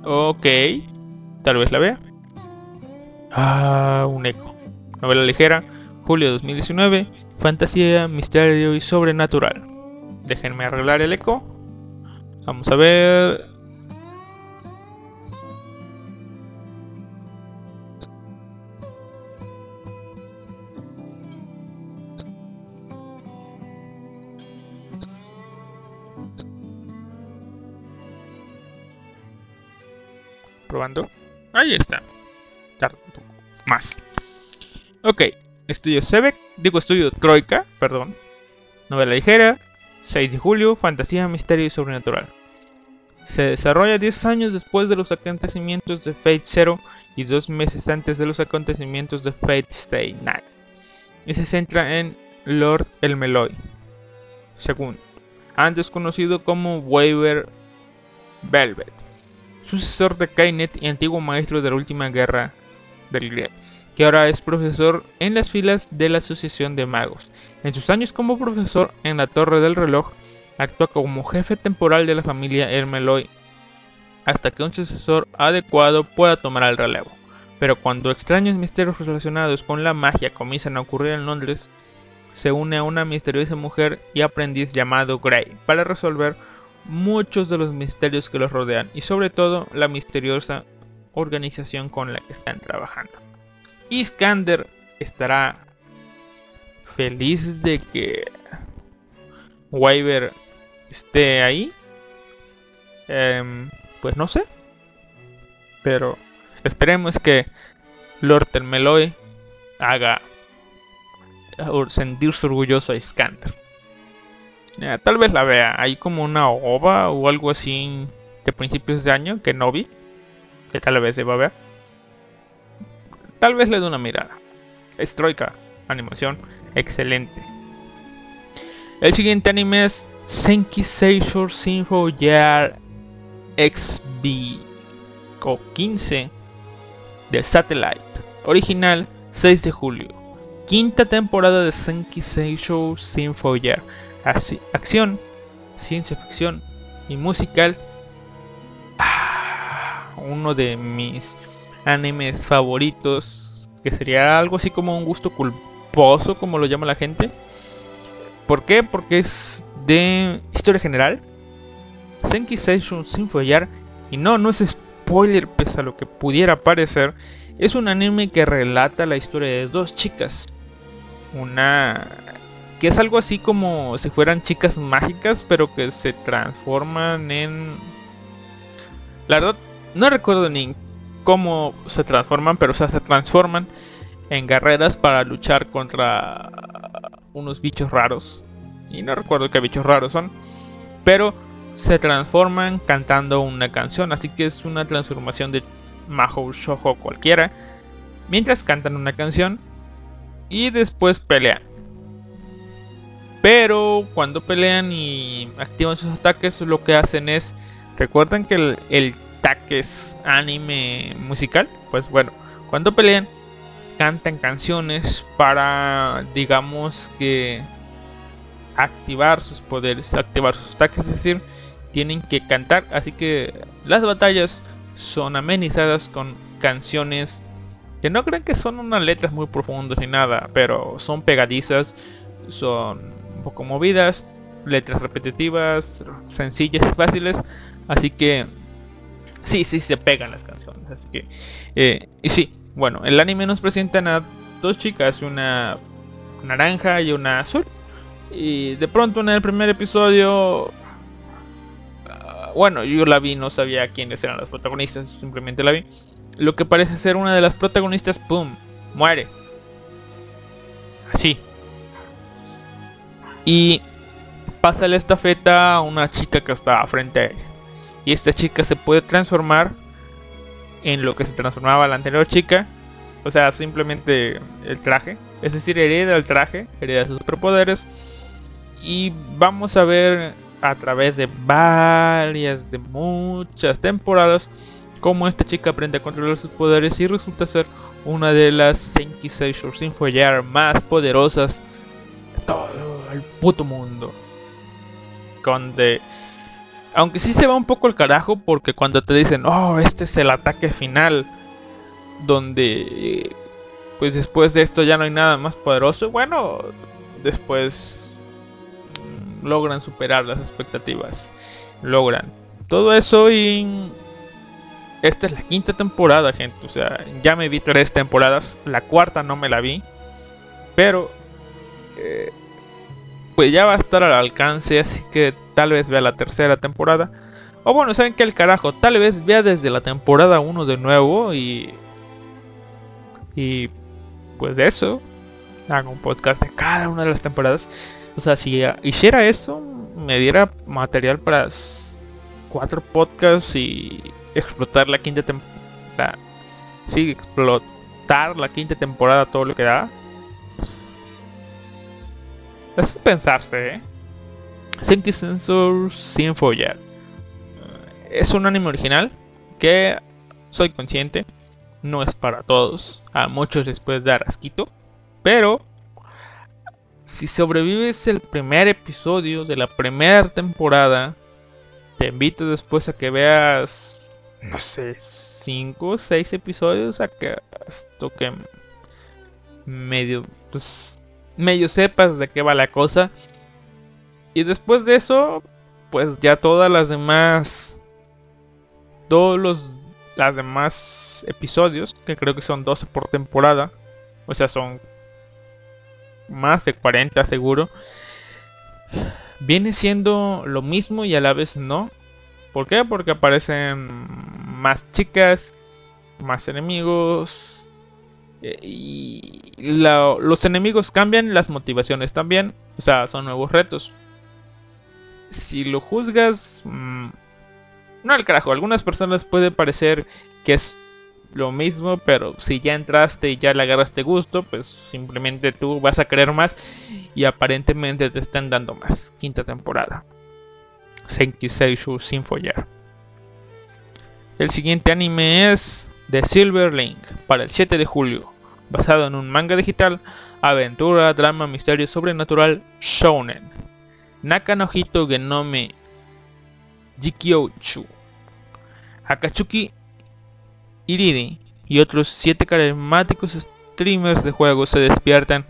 Ok. Tal vez la vea. Ah, un eco. Novela ligera. Julio 2019. Fantasía, misterio y sobrenatural. Déjenme arreglar el eco. Vamos a ver. Probando. Ahí está. Tarda un poco. Más. Ok. Estudio Sebek. Digo estudio Troika. Perdón. Novela ligera. 6 de julio. Fantasía, misterio y sobrenatural. Se desarrolla 10 años después de los acontecimientos de Fate Zero y dos meses antes de los acontecimientos de Fate Stay Night. Y se centra en Lord El Meloy. Segundo, antes conocido como Waver Velvet, sucesor de Kainet y antiguo maestro de la última guerra del Grial, que ahora es profesor en las filas de la Asociación de Magos. En sus años como profesor en la Torre del Reloj, actúa como jefe temporal de la familia Ermeloy hasta que un sucesor adecuado pueda tomar el relevo. Pero cuando extraños misterios relacionados con la magia comienzan a ocurrir en Londres, se une a una misteriosa mujer y aprendiz llamado Grey para resolver muchos de los misterios que los rodean y sobre todo la misteriosa organización con la que están trabajando. Iskander estará feliz de que Wyver esté ahí. Em, pues no sé. Pero esperemos que Lord Meloy haga sentirse orgulloso a Iskander. Ya, tal vez la vea. Hay como una ova o algo así de principios de año que no vi. Que tal vez deba ver. Tal vez le dé una mirada. Es Troika. Animación excelente. El siguiente anime es Senki Seishou Sinfo Year XB o 15 de Satellite. Original 6 de julio. Quinta temporada de Senki Seishou Sinfo Year. Acción, ciencia ficción y musical. Ah, uno de mis animes favoritos. Que sería algo así como un gusto culposo, como lo llama la gente. ¿Por qué? Porque es de historia general. Senki Seishun sin follar. Y no, no es spoiler pese a lo que pudiera parecer. Es un anime que relata la historia de dos chicas. Una que es algo así como si fueran chicas mágicas, pero que se transforman en... La verdad, no recuerdo ni cómo se transforman, pero o sea, se transforman en guerreras para luchar contra unos bichos raros. Y no recuerdo qué bichos raros son. Pero se transforman cantando una canción. Así que es una transformación de Mahou Shoujo cualquiera. Mientras cantan una canción. Y después pelean. Pero cuando pelean y activan sus ataques, lo que hacen es... ¿Recuerdan que el, el es anime musical? Pues bueno, cuando pelean, cantan canciones para, digamos que, activar sus poderes, activar sus ataques, es decir, tienen que cantar. Así que las batallas son amenizadas con canciones que no creen que son unas letras muy profundas ni nada, pero son pegadizas, son un poco movidas, letras repetitivas, sencillas y fáciles, así que sí, sí se pegan las canciones, así que eh, y sí, bueno, el anime nos presentan a dos chicas, una naranja y una azul, y de pronto en el primer episodio bueno, yo la vi, no sabía quiénes eran los protagonistas, simplemente la vi. Lo que parece ser una de las protagonistas, ¡pum! Muere. Así. Y pasa la estafeta a una chica que está frente a ella. Y esta chica se puede transformar en lo que se transformaba la anterior chica. O sea, simplemente el traje. Es decir, hereda el traje, hereda sus superpoderes. Y vamos a ver a través de varias, de muchas temporadas, cómo esta chica aprende a controlar sus poderes y resulta ser una de las Senki Seishou sin follar más poderosas de todo puto mundo. Donde, aunque sí se va un poco el carajo porque cuando te dicen, oh, este es el ataque final, donde pues después de esto ya no hay nada más poderoso, bueno, después mm, logran superar las expectativas, logran todo eso y esta es la quinta temporada, gente. O sea, ya me vi tres temporadas. La cuarta no me la vi. Pero... Eh, pues ya va a estar al alcance. Así que tal vez vea la tercera temporada. O bueno, ¿saben qué el carajo? Tal vez vea desde la temporada 1 de nuevo y... Y... Pues de eso. Hago un podcast de cada una de las temporadas. O sea, si hiciera eso, me diera material para cuatro podcasts y explotar la quinta temporada. Sí, explotar la quinta temporada todo lo que da. Es pensarse, ¿eh? Sensor sin follar. Es un anime original que soy consciente no es para todos. A muchos les puede dar asquito. Pero si sobrevives el primer episodio de la primera temporada, te invito después a que veas no sé, 5 o 6 episodios a que esto que medio, pues, medio sepas de qué va la cosa. Y después de eso, pues ya todas las demás, todos los, las demás episodios, que creo que son 12 por temporada, o sea, son más de 40 seguro, viene siendo lo mismo y a la vez no. ¿Por qué? Porque aparecen más chicas, más enemigos. Eh, y los enemigos cambian, las motivaciones también. O sea, son nuevos retos. Si lo juzgas... Mm, no al carajo, algunas personas puede parecer que es lo mismo, pero si ya entraste y ya le agarraste gusto, pues simplemente tú vas a querer más y aparentemente te están dando más. Quinta temporada. Senki Seishu sin follar. El siguiente anime es The Silver Link para el 7 de julio, basado en un manga digital, aventura, drama, misterio sobrenatural, shounen. Naka no Hito Genome Jikyouchu. Akatsuki Iridi y otros 7 carismáticos streamers de juegos se despiertan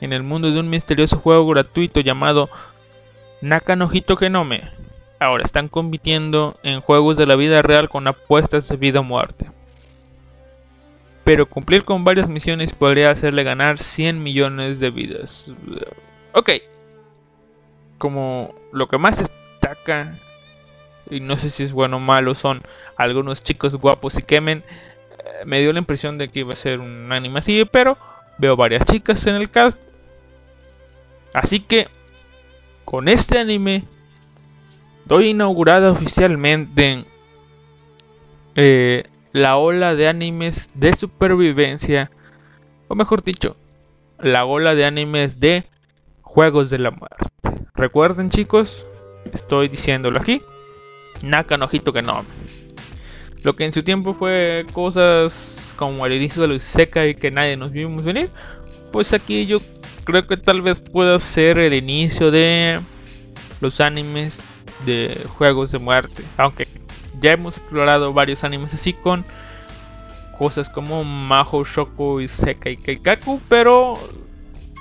en el mundo de un misterioso juego gratuito llamado Naka no Hito Genome Ahora están compitiendo en juegos de la vida real con apuestas de vida o muerte. Pero cumplir con varias misiones podría hacerle ganar 100 millones de vidas. Ok. Como lo que más destaca, y no sé si es bueno o malo, son algunos chicos guapos y quemen. Eh, me dio la impresión de que iba a ser un anime así, pero veo varias chicas en el cast. Así que con este anime Hoy inaugurada oficialmente eh, la ola de animes de supervivencia, o mejor dicho, la ola de animes de juegos de la muerte. Recuerden chicos, estoy diciéndolo aquí, Naka no que no. Lo que en su tiempo fue cosas como el inicio de los seca y que nadie nos vimos venir, pues aquí yo creo que tal vez pueda ser el inicio de los animes de juegos de muerte. Aunque ya hemos explorado varios animes así con cosas como Maho Shoko y Sekai Kaikaku, pero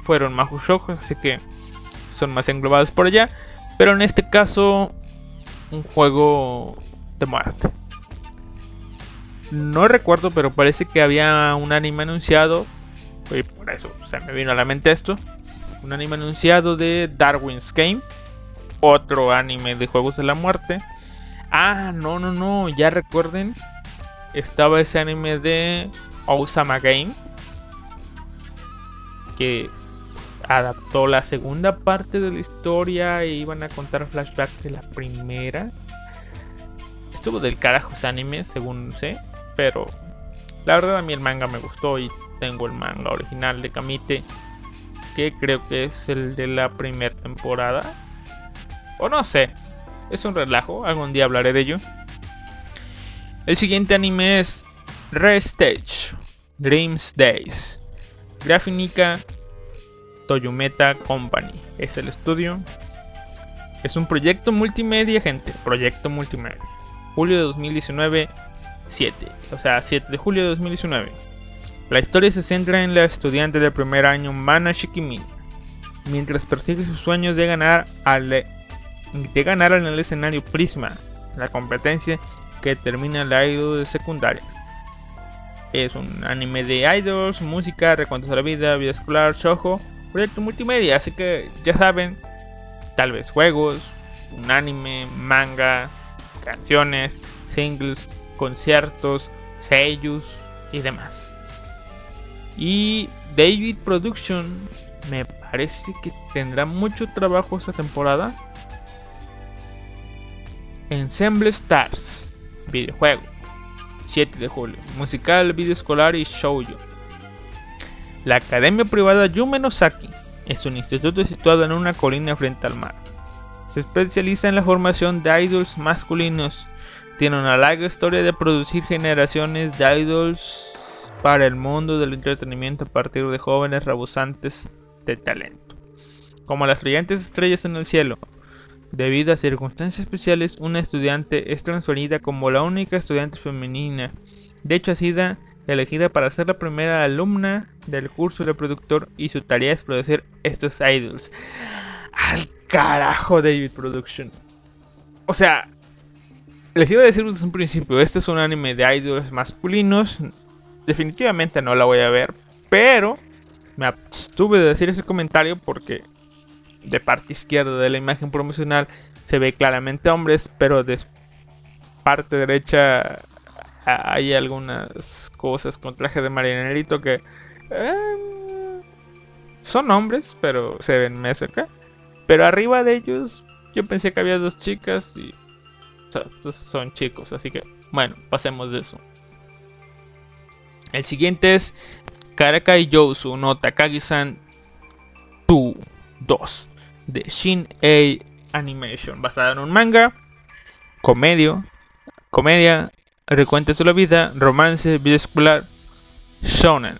fueron Maho Shoko, así que son más englobados por allá. Pero en este caso, un juego de muerte. No recuerdo, pero parece que había un anime anunciado. Y por eso se me vino a la mente esto. Un anime anunciado de Darwin's Game otro anime de juegos de la muerte. Ah, no, no, no, ya recuerden. Estaba ese anime de Osama Game. Que adaptó la segunda parte de la historia e iban a contar flashbacks de la primera. Estuvo del carajo ese anime, según sé. Pero la verdad a mí el manga me gustó y tengo el manga original de Kamite. Que creo que es el de la primera temporada. O no sé. Es un relajo. Algún día hablaré de ello. El siguiente anime es Restage. Dreams Days. Grafínica Toyumeta Company. Es el estudio. Es un proyecto multimedia, gente. Proyecto multimedia. Julio de 2019, 7. O sea, 7 de julio de 2019. La historia se centra en la estudiante de primer año Mana Shikimi. Mientras persigue sus sueños de ganar, al, de ganar en el escenario Prisma. La competencia que termina la idol de secundaria. Es un anime de idols, música, recuentos de la vida, vida escolar, shojo proyecto multimedia, así que ya saben, tal vez juegos, un anime, manga, canciones, singles, conciertos, sellos y demás. Y David Production me parece que tendrá mucho trabajo esta temporada. Ensemble Stars, videojuego, 7 de julio, musical, video escolar y shoujo. La Academia Privada Yume es un instituto situado en una colina frente al mar. Se especializa en la formación de idols masculinos. Tiene una larga historia de producir generaciones de idols para el mundo del entretenimiento a partir de jóvenes rebosantes de talento. Como las brillantes estrellas en el cielo, debido a circunstancias especiales, una estudiante es transferida como la única estudiante femenina. De hecho, ha sido elegida para ser la primera alumna del curso de productor y su tarea es producir estos idols. Al carajo David Production. O sea, les iba a decir desde un principio, este es un anime de idols masculinos. Definitivamente no la voy a ver, pero me abstuve de decir ese comentario porque de parte izquierda de la imagen promocional se ve claramente hombres, pero de parte derecha hay algunas cosas con traje de marinerito que em, son hombres, pero se ven más acá. Pero arriba de ellos yo pensé que había dos chicas y son chicos, así que bueno, pasemos de eso. El siguiente es Karakai Yousu no Takagi-san 2 de Shin A Animation, basada en un manga, comedio, comedia Recuéntese la vida, romance, vida escolar, shonen.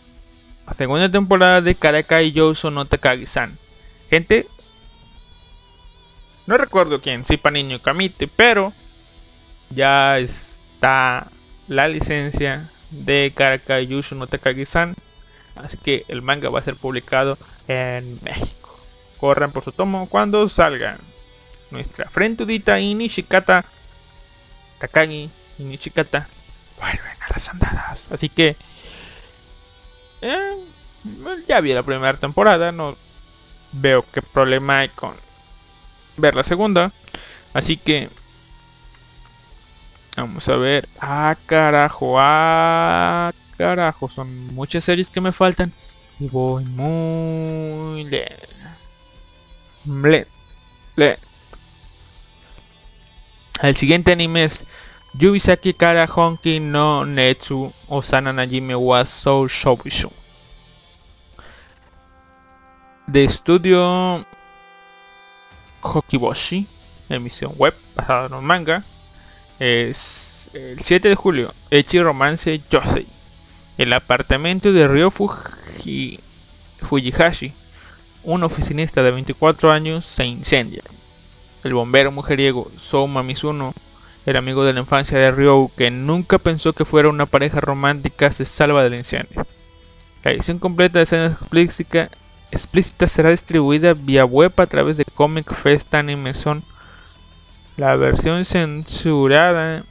Segunda temporada de Karakai Youso no Takagi-san. Gente, no recuerdo quién, si para niño Kamite, pero ya está la licencia de Karakai Youso no Takagi-san. Así que el manga va a ser publicado en México. Corran por su tomo cuando salgan. Nuestra frentudita y Nishikata Takagi y Nichikata vuelven a las andadas. Así que eh, ya vi la primera temporada, no veo qué problema hay con ver la segunda. Así que vamos a ver. Ah, carajo, ah, carajo, son muchas series que me faltan y voy muy lento. El siguiente anime es Yubisaki Kara Honki no Netsu Osana Najime wa Soul Shobishu. De estudio Hokiboshi, emisión web basada en un manga. Es el 7 de julio, Echi Romance Yosei. El apartamento de Ryo Fujihashi, un oficinista de 24 años, se incendia. El bombero mujeriego Souma Mizuno el amigo de la infancia de Ryo, que nunca pensó que fuera una pareja romántica, se salva del incendio. La edición completa de escenas explícitas será distribuida vía web a través de Comic Fest Anime La versión censurada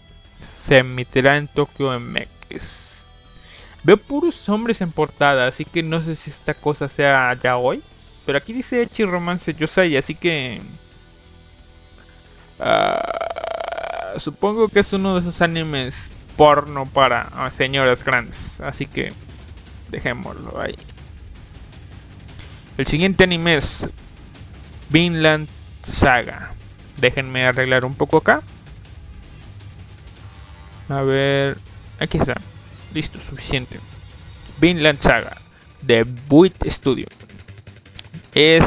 se emitirá en Tokyo MX. Veo puros hombres en portada, así que no sé si esta cosa sea ya hoy. Pero aquí dice Echi Romance Yosei, así que... Ah, supongo que es uno de esos animes porno para ah, señoras grandes. Así que dejémoslo ahí. El siguiente anime es Vinland Saga. Déjenme arreglar un poco acá. A ver, aquí está. Listo, suficiente. Vinland Saga de Buit Studio. Es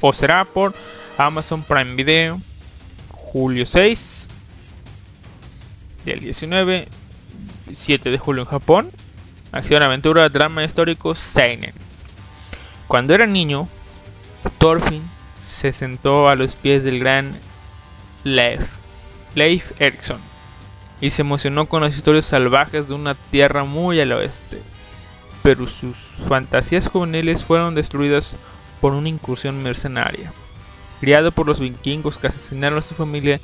o será por Amazon Prime Video. Julio 6 del 19 7 de julio en Japón. Acción, aventura, drama histórico, Seinen. Cuando era niño, Thorfinn se sentó a los pies del gran Leif, Leif Erikson, y se emocionó con las historias salvajes de una tierra muy al oeste. Pero sus fantasías juveniles fueron destruidas por una incursión mercenaria. Criado por los vikingos que asesinaron a su familia,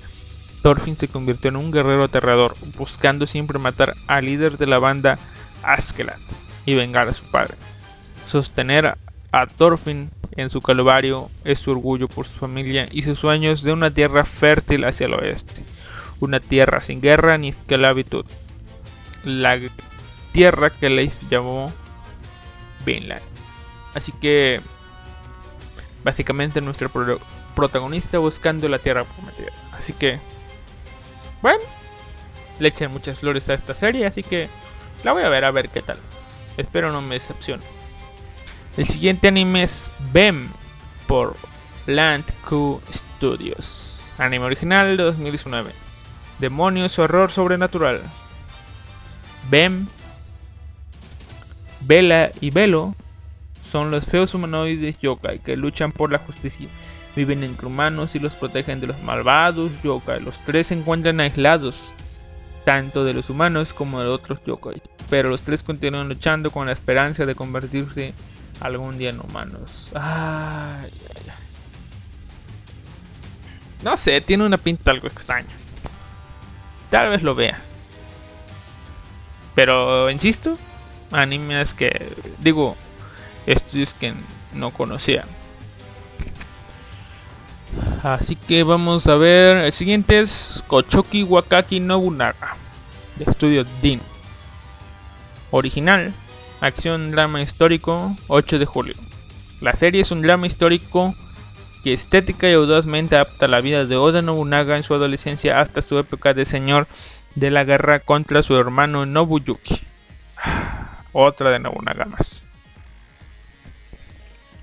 Thorfinn se convirtió en un guerrero aterrador, buscando siempre matar al líder de la banda Askelat y vengar a su padre. Sostener a Thorfinn en su calvario es su orgullo por su familia y sus sueños de una tierra fértil hacia el oeste. Una tierra sin guerra ni esclavitud. La tierra que Leif llamó Vinland. Así que básicamente nuestro protagonista buscando la tierra prometida. Así que, bueno, le echen muchas flores a esta serie, así que la voy a ver a ver qué tal. Espero no me decepcione. El siguiente anime es BEM por Land Q Studios. Anime original de 2019. Demonios, horror sobrenatural. BEM, Bella y Velo son los feos humanoides yokai que luchan por la justicia viven entre humanos y los protegen de los malvados yokai. Los tres se encuentran aislados, tanto de los humanos como de otros yokai. Pero los tres continúan luchando con la esperanza de convertirse algún día en humanos. No sé, tiene una pinta algo extraña. Tal vez lo vea. Pero insisto, animes que digo, estudios que no conocía. Así que vamos a ver. El siguiente es Kochoki Wakaki Nobunaga. De estudio DIN. Original. Acción drama histórico. 8 de julio. La serie es un drama histórico que estética y audazmente adapta la vida de Oda Nobunaga en su adolescencia hasta su época de señor de la guerra contra su hermano Nobuyuki. Otra de Nobunaga más.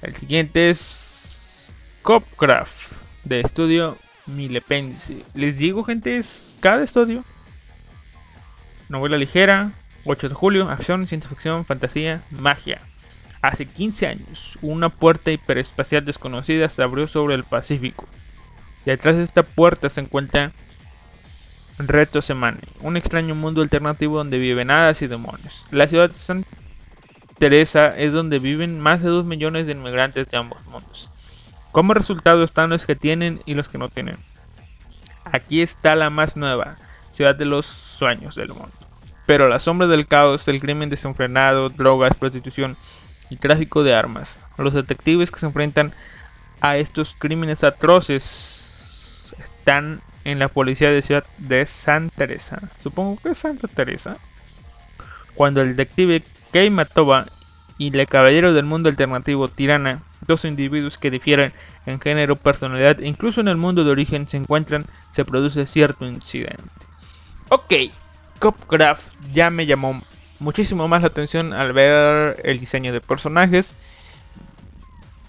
El siguiente es Copcraft de estudio Milependice. Les digo gente, es cada estudio. Novela ligera, 8 de julio, acción, ciencia ficción, fantasía, magia. Hace 15 años, una puerta hiperespacial desconocida se abrió sobre el Pacífico. Detrás de esta puerta se encuentra Reto Semane, un extraño mundo alternativo donde viven hadas y demonios. La ciudad de Teresa es donde viven más de 2 millones de inmigrantes de ambos mundos. Como resultado están los que tienen y los que no tienen. Aquí está la más nueva, ciudad de los sueños del mundo. Pero la sombra del caos, el crimen desenfrenado, drogas, prostitución y tráfico de armas. Los detectives que se enfrentan a estos crímenes atroces están en la policía de ciudad de Santa Teresa. Supongo que es Santa Teresa. Cuando el detective Kei Matoba y el caballero del mundo alternativo Tirana dos individuos que difieren en género, personalidad e incluso en el mundo de origen se encuentran, se produce cierto incidente. Ok, Copcraft ya me llamó muchísimo más la atención al ver el diseño de personajes.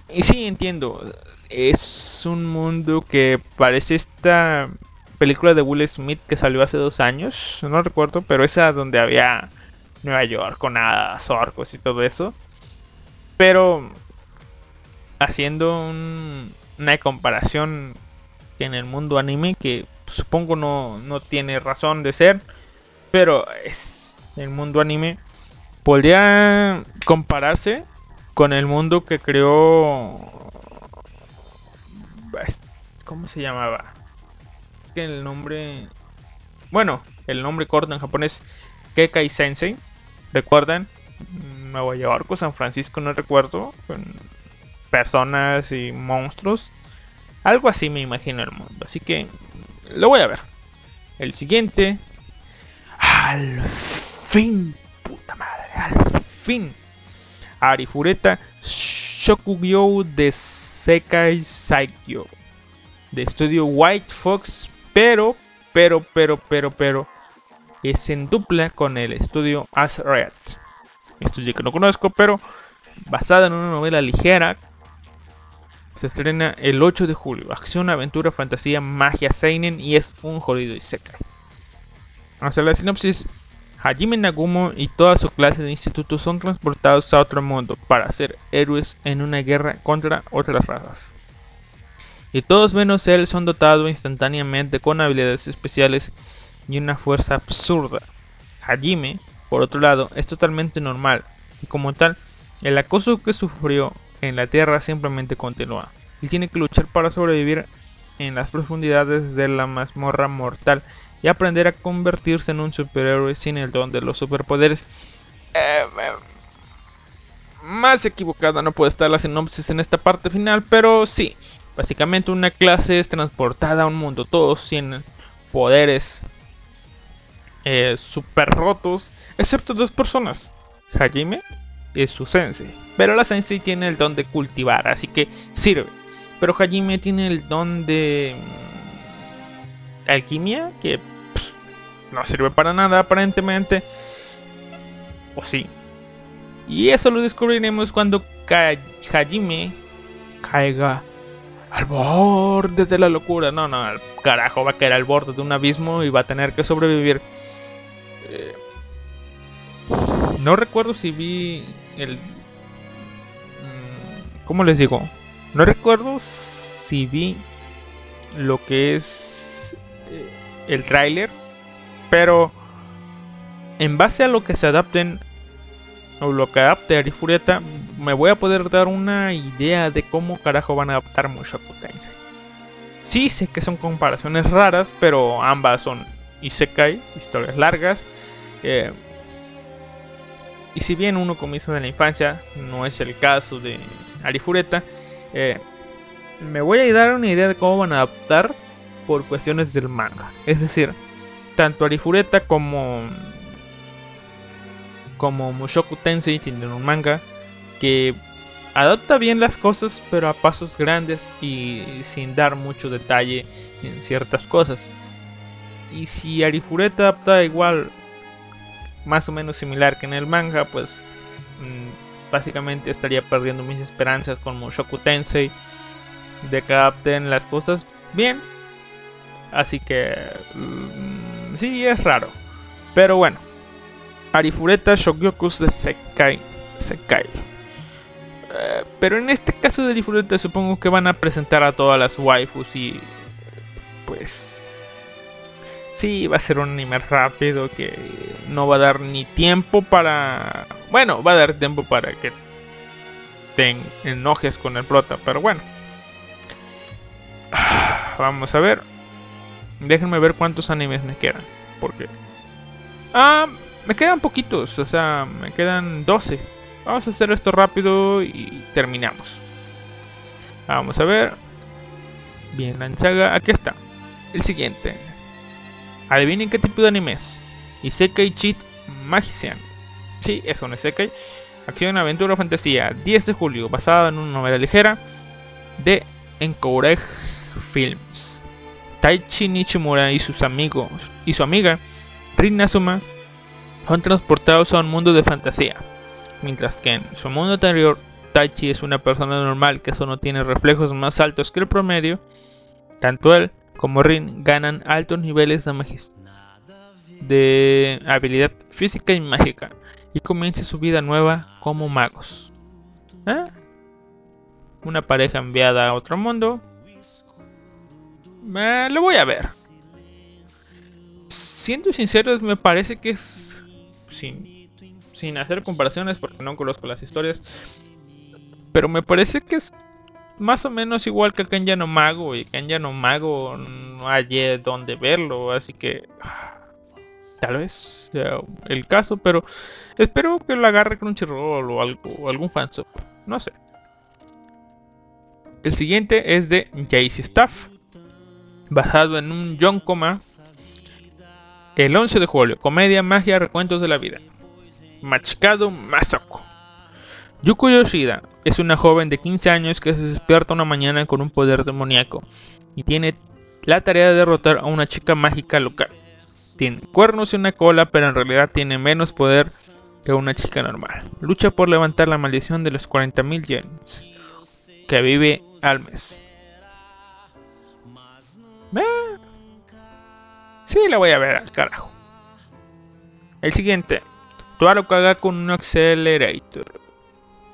Y sí, entiendo, es un mundo que parece esta película de Will Smith que salió hace dos años, no recuerdo, pero esa donde había Nueva York con hadas, orcos y todo eso. Pero haciendo una comparación en el mundo anime que supongo no, no tiene razón de ser, pero es el mundo anime podría compararse con el mundo que creó ¿cómo se llamaba? que el nombre bueno, el nombre corto en japonés Kekai Sensei, ¿recuerdan? Nueva York o San Francisco, no recuerdo, personas y monstruos. Algo así me imagino el mundo. Así que lo voy a ver. El siguiente. Al fin. Puta madre. Al fin. Arifureta Shokugyo de Sekai Saikyo. De estudio White Fox. Pero, pero, pero, pero, pero. Es en dupla con el estudio Red Estudio que no conozco, pero basada en una novela ligera se estrena el 8 de julio. Acción, aventura, fantasía, magia, seinen y es un jodido y seca. Hacia la sinopsis, Hajime Nagumo y toda su clase de institutos son transportados a otro mundo para ser héroes en una guerra contra otras razas. Y todos menos él son dotados instantáneamente con habilidades especiales y una fuerza absurda. Hajime, por otro lado, es totalmente normal y como tal, el acoso que sufrió en la Tierra simplemente continúa. Y tiene que luchar para sobrevivir en las profundidades de la mazmorra mortal y aprender a convertirse en un superhéroe sin el don de los superpoderes. Eh, más equivocada no puede estar la sinopsis en esta parte final, pero sí. Básicamente una clase es transportada a un mundo. Todos tienen poderes eh, super rotos, excepto dos personas. Hajime es su sensei. Pero la sensei tiene el don de cultivar, así que sirve. Pero Hajime tiene el don de mm, alquimia, que no sirve para nada aparentemente. O sí. Y eso lo descubriremos cuando Hajime caiga al borde de la locura. No, no, al carajo va a caer al borde de un abismo y va a tener que sobrevivir. No recuerdo si vi el... Mm, ¿Cómo les digo? No recuerdo si vi lo que es eh, el tráiler, pero en base a lo que se adapten o lo que adapte Arifurieta, me voy a poder dar una idea de cómo carajo van a adaptar Mushoku Tensei. Sí sé que son comparaciones raras, pero ambas son Isekai, historias largas. Eh, y si bien uno comienza en la infancia, no es el caso de Arifureta, eh, me voy a dar una idea de cómo van a adaptar por cuestiones del manga. Es decir, tanto Arifureta como como Mushoku Tensei tienen un manga que adapta bien las cosas pero a pasos grandes y sin dar mucho detalle en ciertas cosas. Y si Arifureta adapta igual más o menos similar que en el manga, pues mm, básicamente estaría perdiendo mis esperanzas con Mushoku Tensei de que adapten las cosas bien. Así que mm, sí es raro. Pero bueno. Arifureta Shogyokus de Sekai. Sekai. Eh, pero en este caso de Arifureta supongo que van a presentar a todas las waifus y pues Sí, va a ser un anime rápido que no va a dar ni tiempo para... Bueno, va a dar tiempo para que te enojes con el prota, pero bueno. Vamos a ver. Déjenme ver cuántos animes me quedan. Porque... Ah, me quedan poquitos, o sea, me quedan 12. Vamos a hacer esto rápido y terminamos. Vamos a ver. Bien, la saga, aquí está. El siguiente. Adivinen qué tipo de anime es. Isekai Cheat Magician. Sí, es un Isekai. Acción, aventura, fantasía. 10 de julio, basado en una novela ligera de Encourage Films. Taichi Nichimura y sus amigos y su amiga Rin Nazuma son transportados a un mundo de fantasía. Mientras que en su mundo anterior, Taichi es una persona normal que solo tiene reflejos más altos que el promedio. Tanto él como Rin ganan altos niveles de, de habilidad física y mágica y comienza su vida nueva como magos. ¿Eh? Una pareja enviada a otro mundo. Eh, lo voy a ver. Siendo sinceros, me parece que es sin, sin hacer comparaciones porque no conozco las historias. Pero me parece que es más o menos igual que el Kenyano Mago y Kenyano Mago no hay donde verlo, así que tal vez sea el caso, pero espero que lo agarre Crunchyroll o algo o algún fansub, no sé. El siguiente es de Jaycee Staff, basado en un Yonkoma El 11 de julio, comedia, magia, recuentos de la vida. Machikado Masako. Yuko Yoshida es una joven de 15 años que se despierta una mañana con un poder demoníaco y tiene la tarea de derrotar a una chica mágica local. Tiene cuernos y una cola, pero en realidad tiene menos poder que una chica normal. Lucha por levantar la maldición de los 40.000 yens que vive al mes. Eh, Sí, la voy a ver al carajo. El siguiente. Tuaro con un Accelerator.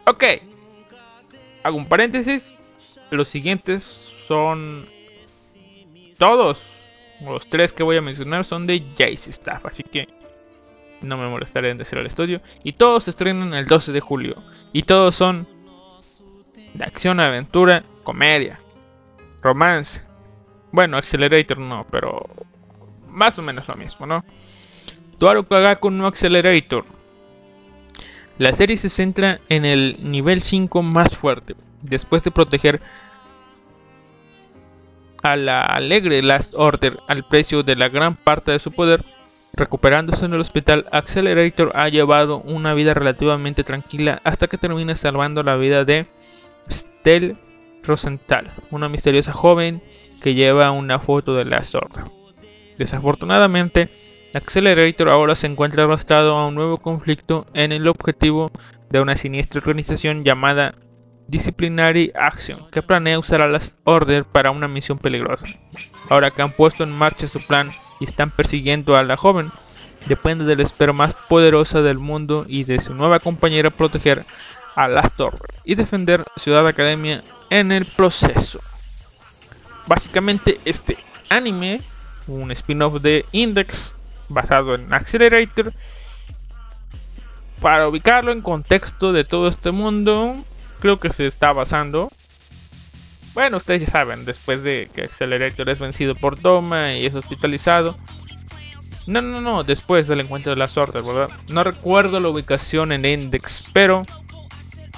Ok. Hago un paréntesis. Los siguientes son... Todos. Los tres que voy a mencionar son de Jace Staff. Así que no me molestaré en decir el estudio. Y todos se estrenan el 12 de julio. Y todos son de acción, aventura, comedia, romance. Bueno, Accelerator no, pero más o menos lo mismo, ¿no? Tuaro Kagaku no Accelerator. La serie se centra en el nivel 5 más fuerte, después de proteger a la alegre Last Order al precio de la gran parte de su poder, recuperándose en el hospital, Accelerator ha llevado una vida relativamente tranquila hasta que termina salvando la vida de Stell Rosenthal, una misteriosa joven que lleva una foto de Last Order. Desafortunadamente, Accelerator ahora se encuentra arrastrado a un nuevo conflicto en el objetivo de una siniestra organización llamada Disciplinary Action, que planea usar a las Order para una misión peligrosa. Ahora que han puesto en marcha su plan y están persiguiendo a la joven, depende de la espera más poderosa del mundo y de su nueva compañera proteger a las Order y defender Ciudad Academia en el proceso. Básicamente este anime un spin-off de Index basado en Accelerator. Para ubicarlo en contexto de todo este mundo, creo que se está basando. Bueno, ustedes ya saben, después de que Accelerator es vencido por Toma y es hospitalizado. No, no, no, después del encuentro de la suerte, ¿verdad? No recuerdo la ubicación en Index, pero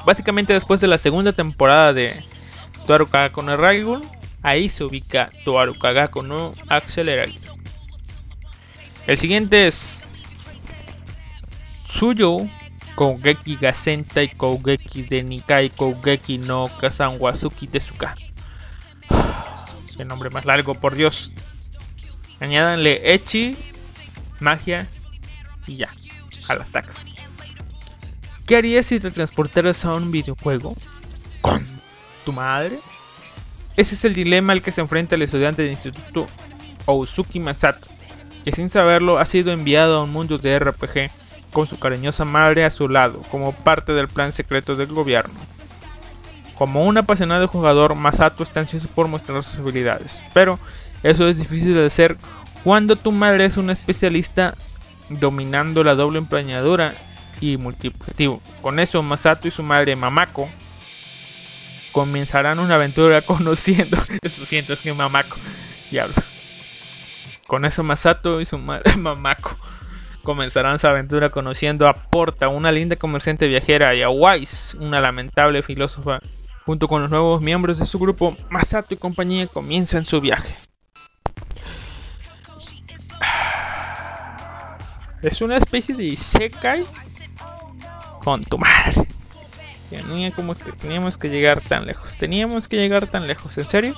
básicamente después de la segunda temporada de Tuaruka con el Raigul, Ahí se ubica Toaru Kagako no Accelerator. El siguiente es Suyo Kougeki y Kougeki de Nikai Kougeki no Kazanwasuki Tezuka. Qué nombre más largo, por Dios. Añádanle Echi, magia y ya, a las taxas. ¿Qué harías si te transportaras a un videojuego? ¿Con tu madre? Ese es el dilema al que se enfrenta el estudiante del instituto Ousuki Masato, que sin saberlo ha sido enviado a un mundo de RPG con su cariñosa madre a su lado, como parte del plan secreto del gobierno. Como un apasionado jugador, Masato está ansioso por mostrar sus habilidades, pero eso es difícil de hacer cuando tu madre es una especialista dominando la doble emplañadura y multiplicativa. Con eso, Masato y su madre Mamako comenzarán una aventura conociendo. Lo siento, es que Mamako. Diablos. Con eso Masato y su madre Mamako comenzarán su aventura conociendo a Porta, una linda comerciante viajera, y a Wise, una lamentable filósofa. Junto con los nuevos miembros de su grupo, Masato y compañía comienzan su viaje. Es una especie de Isekai con tu madre como que teníamos que llegar tan lejos. Teníamos que llegar tan lejos, ¿en serio?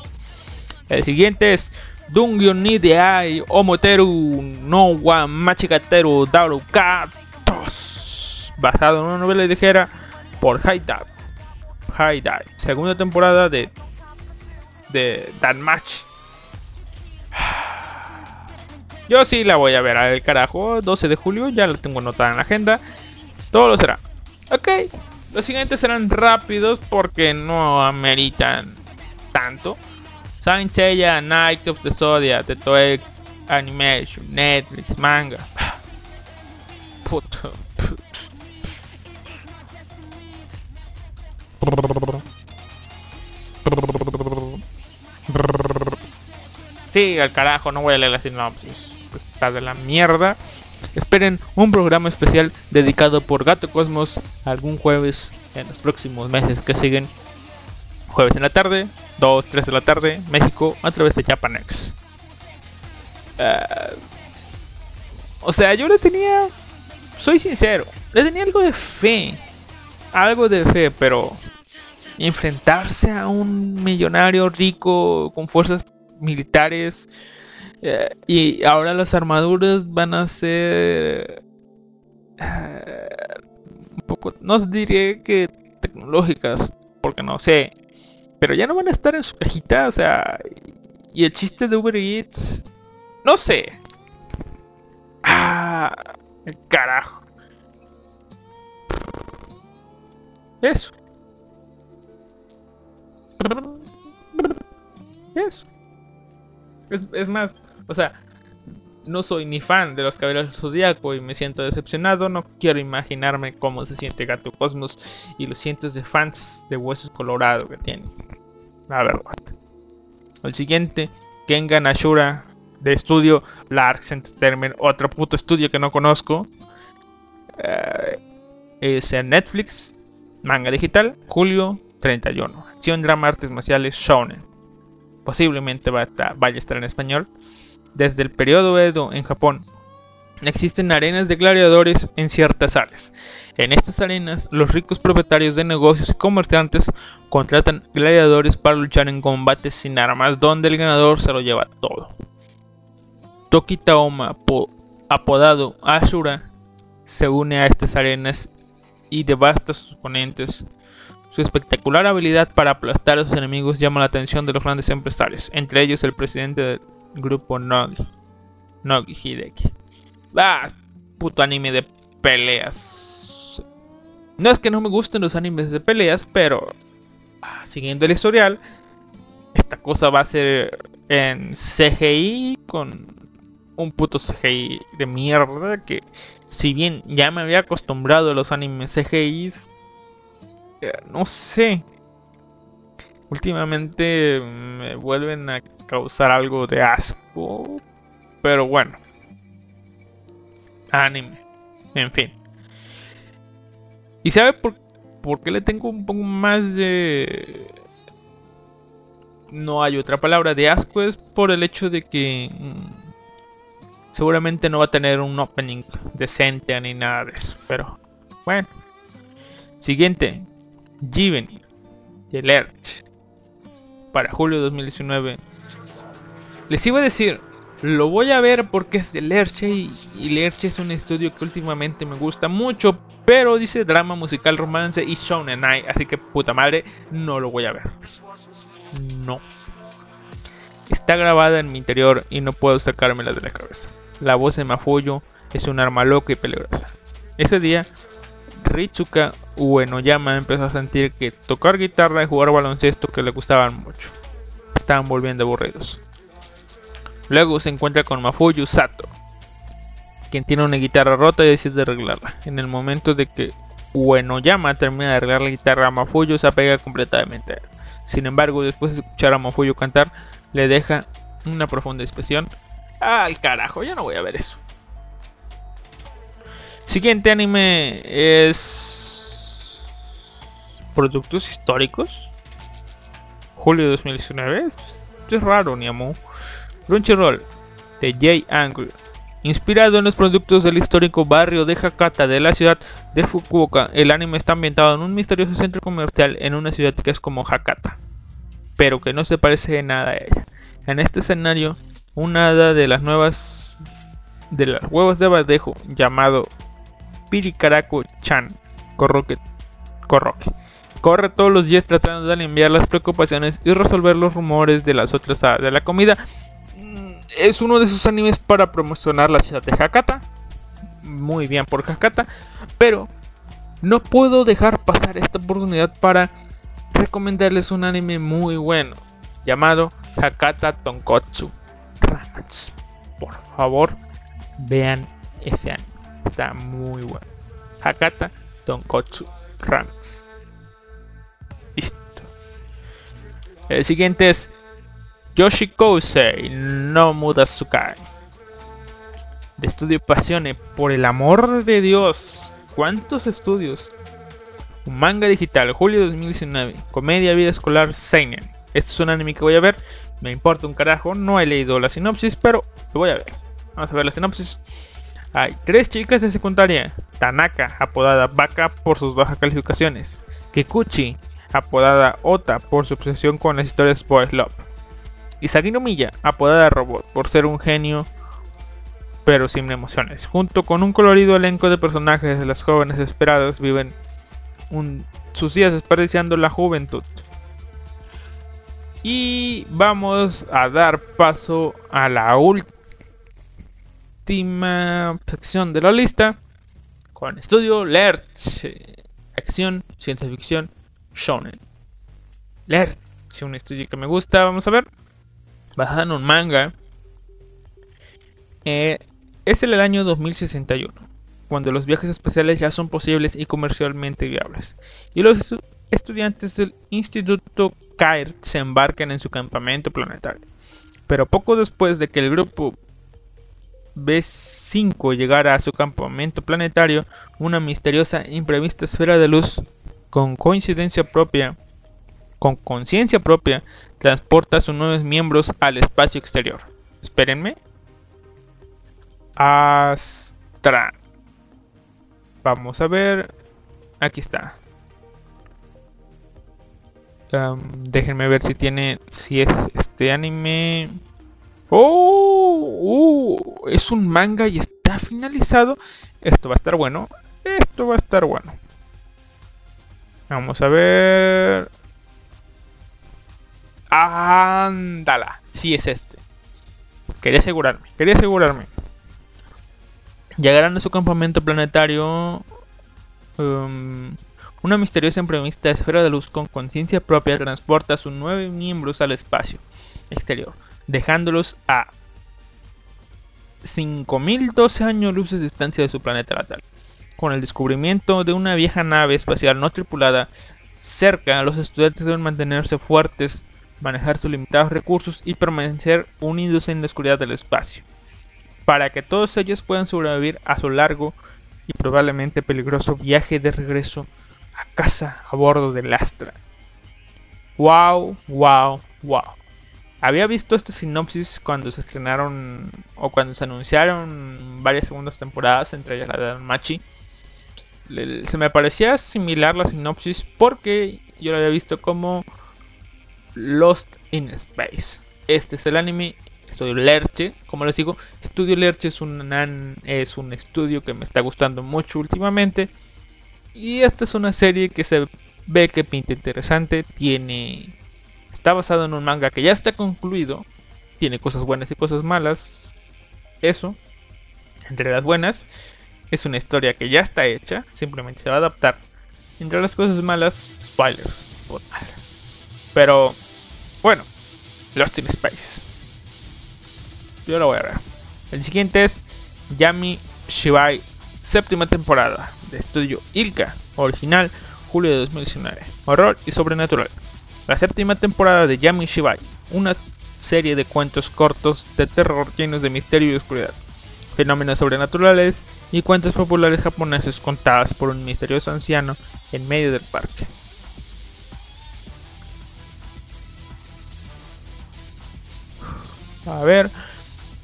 El siguiente es Dungyo ni de Ai Omoteru no wa Machikateru Daru Katos Basado en una novela ligera por High Dive. High Dive. Segunda temporada de de Dan Match. Yo sí la voy a ver al carajo. 12 de julio. Ya la tengo anotada en la agenda. Todo lo será. Ok. Los siguientes serán rápidos porque no ameritan tanto. Saint Seiya, Night of the Zodiac, The Animation, Netflix, manga. Puto, Sí, al carajo, no voy a leer la sinopsis. Pues está de la mierda. Esperen un programa especial dedicado por Gato Cosmos algún jueves en los próximos meses que siguen. Jueves en la tarde, 2, 3 de la tarde, México, a través de Japanex. Uh, O sea, yo le tenía, soy sincero, le tenía algo de fe. Algo de fe, pero enfrentarse a un millonario rico con fuerzas militares eh, y ahora las armaduras van a ser eh, un poco, no diré que tecnológicas, porque no sé, pero ya no van a estar en su cajita, o sea, y el chiste de Uber Eats, no sé. Ah, carajo. Eso. Eso. Es, es más, o sea, no soy ni fan de los caballeros del zodiaco y me siento decepcionado. No quiero imaginarme cómo se siente Gato Cosmos y los cientos de fans de huesos colorados que tiene. La verdad. El siguiente, Kengan Ashura de estudio Larks Entertainment, otro puto estudio que no conozco. Eh, es en Netflix, manga digital, julio 31. Acción, drama, artes marciales, shonen. Posiblemente va a vaya a estar en español. Desde el periodo Edo en Japón, existen arenas de gladiadores en ciertas áreas. En estas arenas, los ricos propietarios de negocios y comerciantes contratan gladiadores para luchar en combates sin armas, donde el ganador se lo lleva todo. Toki Taoma, apodado Ashura, se une a estas arenas y devasta a sus oponentes. Su espectacular habilidad para aplastar a sus enemigos llama la atención de los grandes empresarios, entre ellos el presidente del grupo Nogi, Nogi Hideki. Ah, puto anime de peleas. No es que no me gusten los animes de peleas, pero ah, siguiendo el historial, esta cosa va a ser en CGI con un puto CGI de mierda que si bien ya me había acostumbrado a los animes CGI, eh, no sé. Últimamente me vuelven a causar algo de asco. Pero bueno. Anime. En fin. ¿Y sabe por, por qué le tengo un poco más de... No hay otra palabra de asco, es por el hecho de que... Mm, seguramente no va a tener un opening decente ni nada de eso. Pero bueno. Siguiente. Given. The Lerch. Para julio de 2019 les iba a decir, lo voy a ver porque es de Lerche y, Lerche es un estudio que últimamente me gusta mucho, pero dice drama, musical, romance y shonen night, así que puta madre, no lo voy a ver. No. Está grabada en mi interior y no puedo sacármela de la cabeza. La voz de Mafuyo es un arma loca y peligrosa. Ese día, Ritsuka Uenoyama empezó a sentir que tocar guitarra y jugar baloncesto que le gustaban mucho. Estaban volviendo aburridos. Luego se encuentra con Mafuyu Sato, quien tiene una guitarra rota y decide arreglarla. En el momento de que Uenoyama termina de arreglar la guitarra, Mafuyu se apega completamente a él. Sin embargo, después de escuchar a Mafuyu cantar, le deja una profunda expresión. Al carajo, ya no voy a ver eso. Siguiente anime es... Productos históricos. Julio de 2019. Es raro, Niamu. Crunchyroll de Jay Angry. Inspirado en los productos del histórico barrio de Hakata de la ciudad de Fukuoka, el anime está ambientado en un misterioso centro comercial en una ciudad que es como Hakata, pero que no se parece en nada a ella. En este escenario, una hada de las nuevas de las huevos de badejo llamado Pirikaraku-chan Corroque, Corroque corre todos los días tratando de aliviar las preocupaciones y resolver los rumores de las otras de la comida es uno de esos animes para promocionar la ciudad de Hakata. Muy bien por Hakata. Pero no puedo dejar pasar esta oportunidad para recomendarles un anime muy bueno. Llamado Hakata Tonkotsu. Por favor, vean ese anime. Está muy bueno. Hakata Tonkotsu Rats. Listo. El siguiente es Yoshikousei no Mudasukai. De estudio Pasione, por el amor de Dios. ¿Cuántos estudios? Un manga digital, julio 2019. Comedia, vida escolar, Seinen. Este es un anime que voy a ver. Me importa un carajo. No he leído la sinopsis, pero lo voy a ver. Vamos a ver la sinopsis. Hay tres chicas de secundaria. Tanaka, apodada Baka por sus bajas calificaciones. Kikuchi, apodada Ota por su obsesión con las historias Boys Love. Y Sagino Miya, apodada Robot por ser un genio pero sin emociones. Junto con un colorido elenco de personajes, las jóvenes esperadas viven sus días desperdiciando la juventud. Y vamos a dar paso a la última sección de la lista con estudio Lerch, acción, ciencia ficción, shonen. Lerch, un estudio que me gusta, vamos a ver, basado en un manga. Eh, es el año 2061, cuando los viajes espaciales ya son posibles y comercialmente viables, y los estudiantes del Instituto Kair se embarcan en su campamento planetario. Pero poco después de que el grupo B5 llegara a su campamento planetario, una misteriosa imprevista esfera de luz con coincidencia propia, con conciencia propia, transporta a sus nuevos miembros al espacio exterior. Espérenme, Astra. Vamos a ver. Aquí está. déjenme ver si tiene. Si es este anime. Oh, uh, es un manga y está finalizado. Esto va a estar bueno. Esto va a estar bueno. Vamos a ver. Ándala. Si es este. Quería asegurarme. Quería asegurarme. Llegarán a su campamento planetario um, una misteriosa imprevista esfera de luz con conciencia propia transporta a sus nueve miembros al espacio exterior, dejándolos a 5012 años luz de distancia de su planeta natal. Con el descubrimiento de una vieja nave espacial no tripulada cerca, los estudiantes deben mantenerse fuertes, manejar sus limitados recursos y permanecer unidos en la oscuridad del espacio para que todos ellos puedan sobrevivir a su largo y probablemente peligroso viaje de regreso a casa a bordo del Astra. Wow, wow, wow. Había visto esta sinopsis cuando se estrenaron o cuando se anunciaron varias segundas temporadas, entre ellas la de Machi. Se me parecía similar la sinopsis porque yo lo había visto como Lost in Space. Este es el anime Estudio Lerche, como les digo, Estudio Lerche es un, es un estudio que me está gustando mucho últimamente. Y esta es una serie que se ve que pinta interesante, tiene... Está basado en un manga que ya está concluido, tiene cosas buenas y cosas malas. Eso, entre las buenas, es una historia que ya está hecha, simplemente se va a adaptar. Entre las cosas malas, spoilers. Pero, bueno, Lost in Space. Yo lo voy a ver. El siguiente es Yami Shibai, séptima temporada de estudio Ilka, original julio de 2019. Horror y sobrenatural. La séptima temporada de Yami Shibai, una serie de cuentos cortos de terror llenos de misterio y oscuridad, fenómenos sobrenaturales y cuentos populares japoneses contadas por un misterioso anciano en medio del parque. A ver,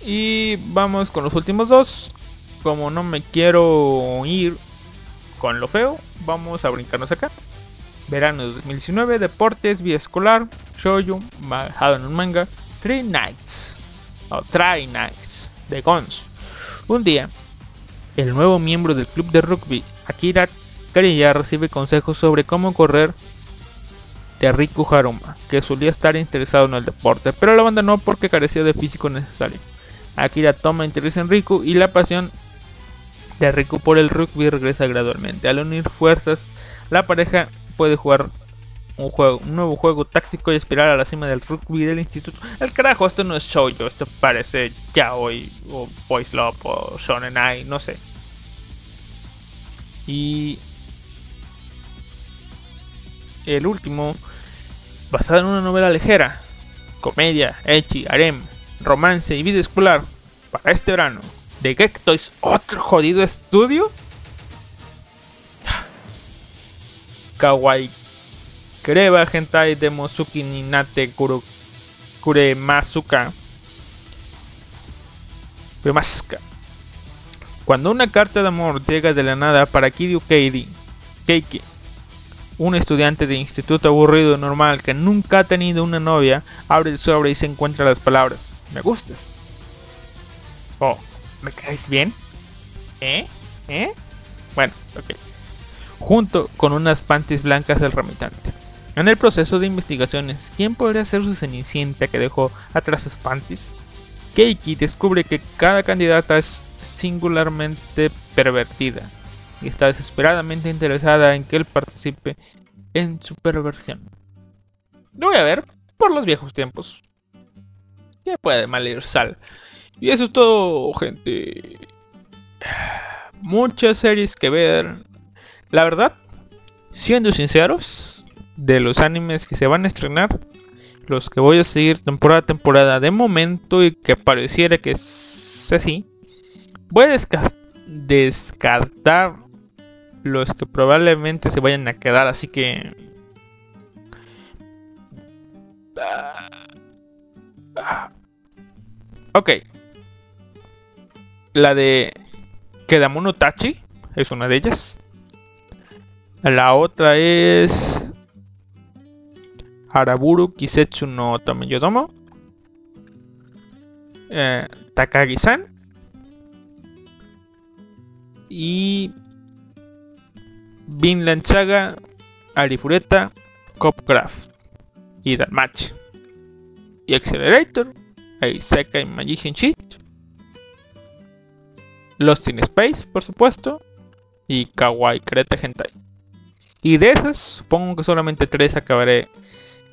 y vamos con los últimos dos. Como no me quiero ir con lo feo, vamos a brincarnos acá. Verano de 2019, deportes, vía escolar, shoujo, bajado en un manga, Three Nights, o Try Nights, de Gons. Un día, el nuevo miembro del club de rugby, Akira Kariya, recibe consejos sobre cómo correr de Riku Haruma, que solía estar interesado en el deporte, pero lo abandonó porque carecía de físico necesario. Akira toma interés en Riku y la pasión de Riku por el rugby regresa gradualmente. Al unir fuerzas, la pareja puede jugar un, juego, un nuevo juego táctico y aspirar a la cima del rugby del instituto. El carajo, esto no es shoujo, esto parece yaoi o boys love o shonen ai, no sé. Y el último, basado en una novela ligera, comedia, echi, harem, romance y vida escolar para este verano de Geek Toys, otro jodido estudio. Kawaii Kreba Hentai de Mosuki Ninate Kuro Kuremasuka Kuremasuka Cuando una carta de amor llega de la nada para Kiryu Keiji, Keiki, un estudiante de instituto aburrido normal que nunca ha tenido una novia, abre el sobre y se encuentra las palabras, me gustas. Oh, ¿me caes bien? ¿Eh? ¿Eh? Bueno, ok. Junto con unas panties blancas del remitante. En el proceso de investigaciones, ¿quién podría ser su cenicienta que dejó atrás sus panties? Keiki descubre que cada candidata es singularmente pervertida y está desesperadamente interesada en que él participe en su perversión. Lo voy a ver por los viejos tiempos. Ya puede mal ir sal. Y eso es todo, gente. Muchas series que ver. La verdad, siendo sinceros, de los animes que se van a estrenar, los que voy a seguir temporada a temporada de momento y que pareciera que es así, voy a descartar los que probablemente se vayan a quedar, así que... ok. La de Kedamono Tachi es una de ellas. La otra es Araburu Kisetsu no Tomeyodomo. Eh, Takagi-san. Y Vinland Saga, Arifureta, Copcraft y Match y Accelerator, Isekai Magician Sheet, Lost in Space, por supuesto, y Kawaii Kreta Hentai. Y de esas, supongo que solamente tres acabaré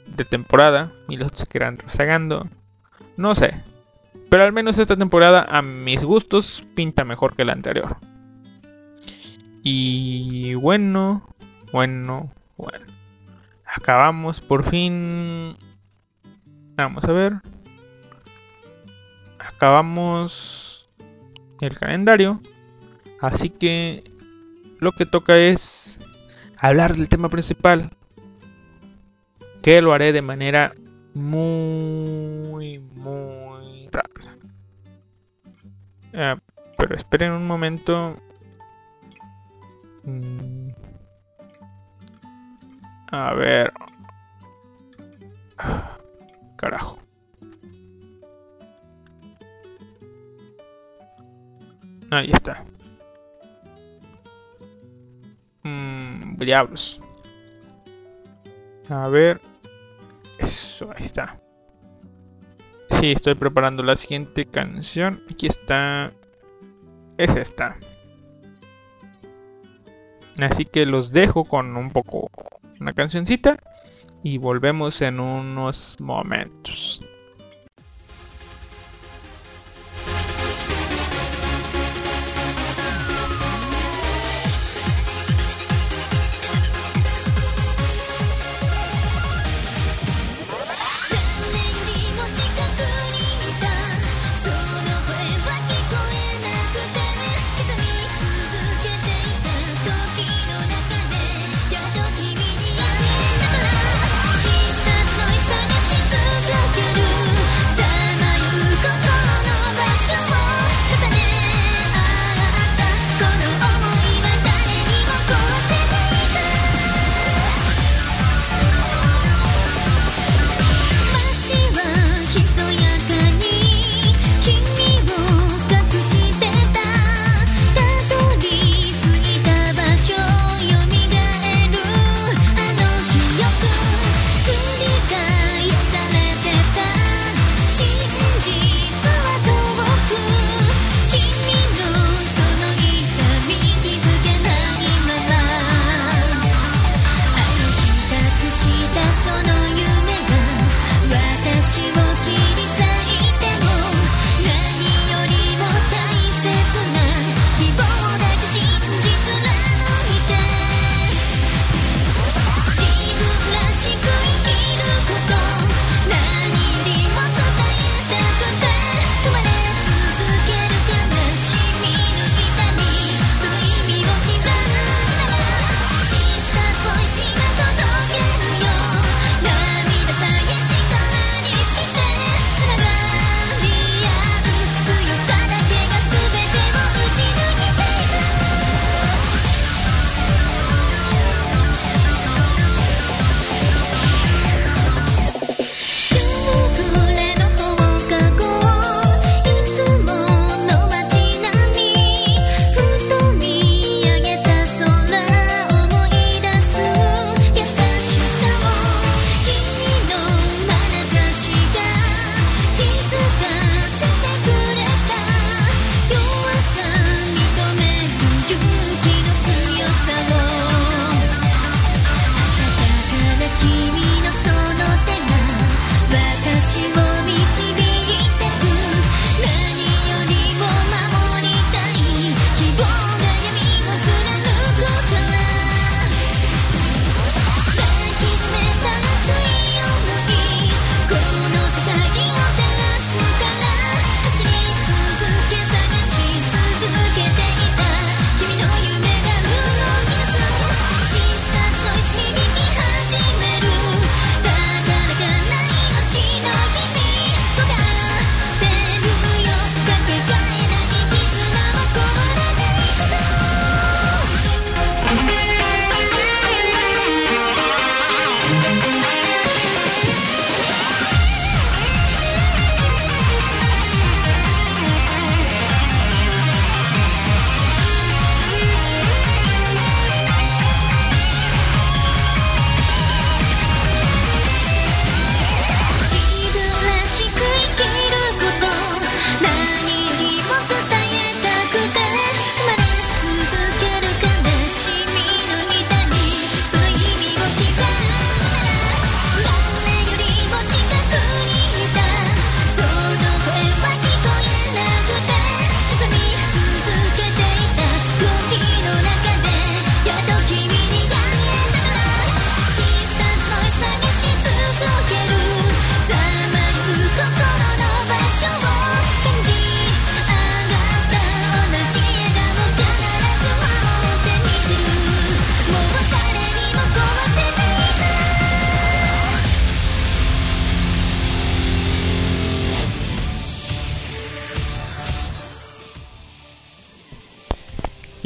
de temporada y los otros se quedarán rezagando. No sé. Pero al menos esta temporada a mis gustos pinta mejor que la anterior. Y bueno, bueno, bueno. Acabamos por fin. Vamos a ver. Acabamos el calendario. Así que lo que toca es hablar del tema principal. Que lo haré de manera muy, muy rápida. Eh, pero esperen un momento Mm. A ver. Carajo. Ahí está. Mmm, diablos. A ver. Eso, ahí está. Sí, estoy preparando la siguiente canción. Aquí está. Es esta. Así que los dejo con un poco una cancioncita y volvemos en unos momentos.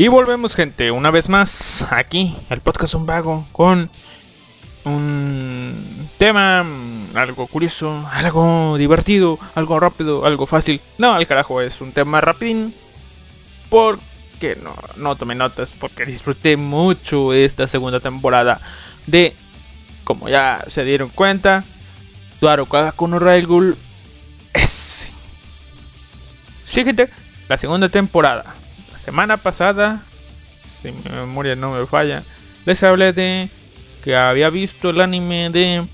Y volvemos gente, una vez más aquí, el podcast Un Vago, con un tema mm, algo curioso, algo divertido, algo rápido, algo fácil. No, al carajo, es un tema rapidín. Porque no, no tomé notas, porque disfruté mucho esta segunda temporada de, como ya se dieron cuenta, Tuaro Kagakuno Railgul es... Sí gente, la segunda temporada. Semana pasada, si mi memoria no me falla, les hablé de que había visto el anime de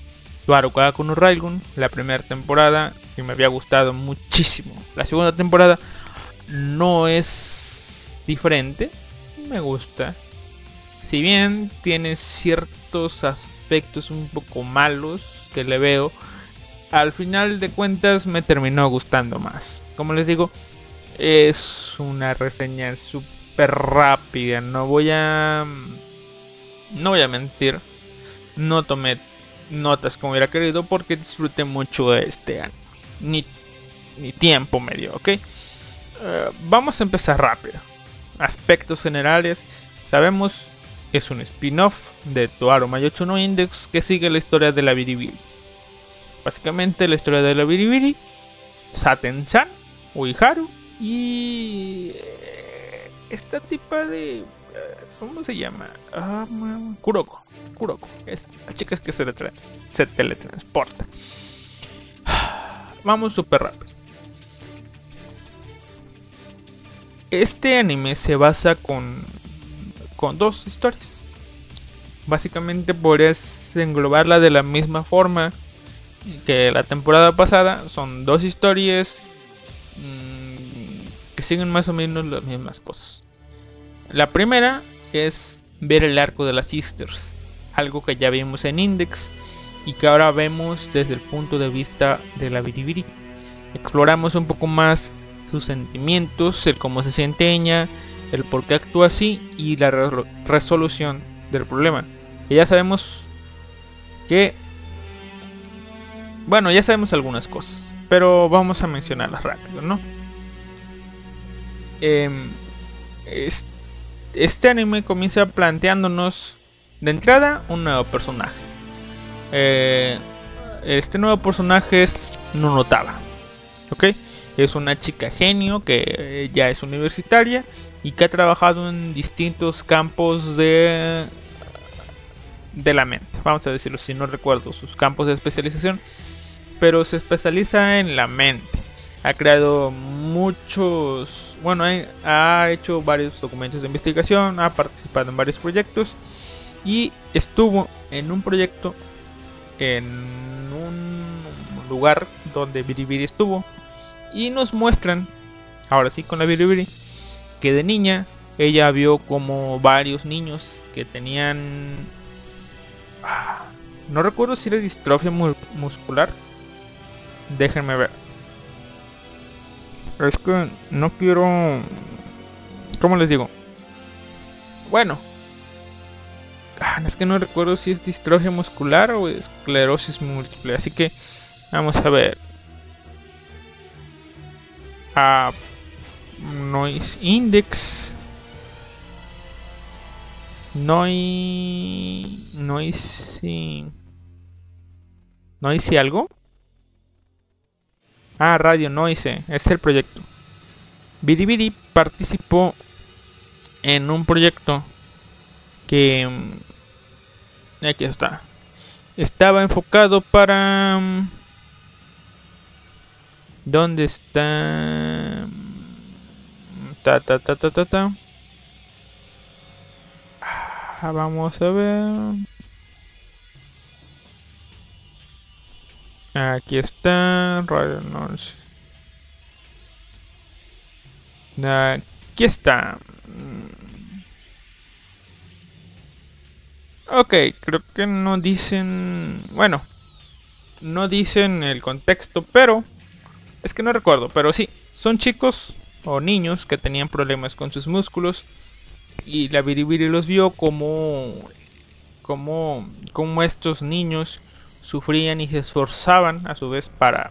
Tuaro Kagakuno Railgun, la primera temporada, y me había gustado muchísimo. La segunda temporada no es diferente, me gusta. Si bien tiene ciertos aspectos un poco malos que le veo, al final de cuentas me terminó gustando más. Como les digo, es una reseña súper rápida. No voy a... No voy a mentir. No tomé notas como hubiera querido porque disfruté mucho de este anime. Ni, ni tiempo me dio, ¿ok? Eh, vamos a empezar rápido. Aspectos generales. Sabemos que es un spin-off de Toaro Mayocho no Index que sigue la historia de la Biribiri. Básicamente la historia de la Biribiri, Saten-san, Uiharu y eh, esta tipa de eh, ¿cómo se llama? Ah, Kuroko. Kuroko. Es la chica es que se, letra- se teletransporta. Vamos súper rápido. Este anime se basa con con dos historias. Básicamente podrías englobarla de la misma forma que la temporada pasada. Son dos historias mm, que siguen más o menos las mismas cosas. La primera es ver el arco de las Sisters, algo que ya vimos en Index y que ahora vemos desde el punto de vista de la Biribiri. Exploramos un poco más sus sentimientos, el cómo se siente ella, el por qué actúa así y la re- resolución del problema. Ya sabemos que... Bueno, ya sabemos algunas cosas, pero vamos a mencionarlas rápido, ¿no? Em, es- este anime comienza planteándonos de entrada un nuevo personaje. Eh, este nuevo personaje es Nonotaba. ¿Ok? Es una chica genio que eh, ya es universitaria y que ha trabajado en distintos campos de de la mente. Vamos a decirlo si no recuerdo sus campos de especialización. Pero se especializa en la mente. Ha creado muchos... Bueno, ha ha hecho varios documentos de investigación. Ha participado en varios proyectos. Y estuvo en un proyecto en un lugar donde Biribiri estuvo. Y nos muestran, ahora sí con la Biribiri, que de niña ella vio como varios niños que tenían... ah, No recuerdo si era distrofia mu- muscular. Déjenme ver. Es que no quiero... ¿Cómo les digo? Bueno. Ah, Es que no recuerdo si es distrofia muscular o esclerosis múltiple. Así que vamos a ver. Ah, noise index. Noi... Noisy... ¿Noisy algo? Ah, Radio Noise, es el proyecto. Biribiri participó en un proyecto que... mm, Aquí está. Estaba enfocado para... mm, ¿Dónde está? Mm, Ta ta ta ta ta ta. Ah, Vamos a ver. Aquí está. Aquí está. Ok, creo que no dicen... Bueno, no dicen el contexto, pero... Es que no recuerdo, pero sí. Son chicos o niños que tenían problemas con sus músculos. Y la Biribiri los vio como... Como, como estos niños sufrían y se esforzaban a su vez para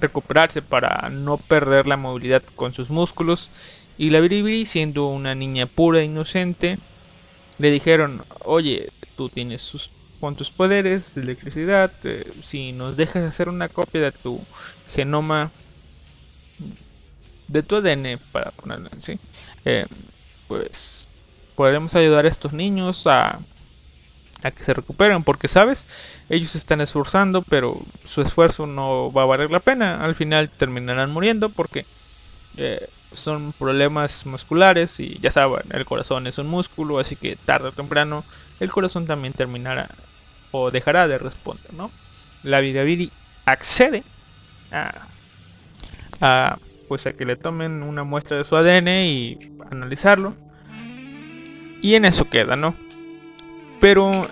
recuperarse, para no perder la movilidad con sus músculos. Y la Biribiri, siendo una niña pura e inocente, le dijeron, oye, tú tienes sus, con tus poderes de electricidad, eh, si nos dejas hacer una copia de tu genoma, de tu ADN, para ponerlo así, eh, pues podremos ayudar a estos niños a, a que se recuperen, porque sabes, ellos están esforzando, pero su esfuerzo no va a valer la pena, al final terminarán muriendo porque eh, son problemas musculares y ya saben, el corazón es un músculo, así que tarde o temprano el corazón también terminará o dejará de responder, ¿no? La Vidaviri accede a, a, pues a que le tomen una muestra de su ADN y analizarlo. Y en eso queda, ¿no? Pero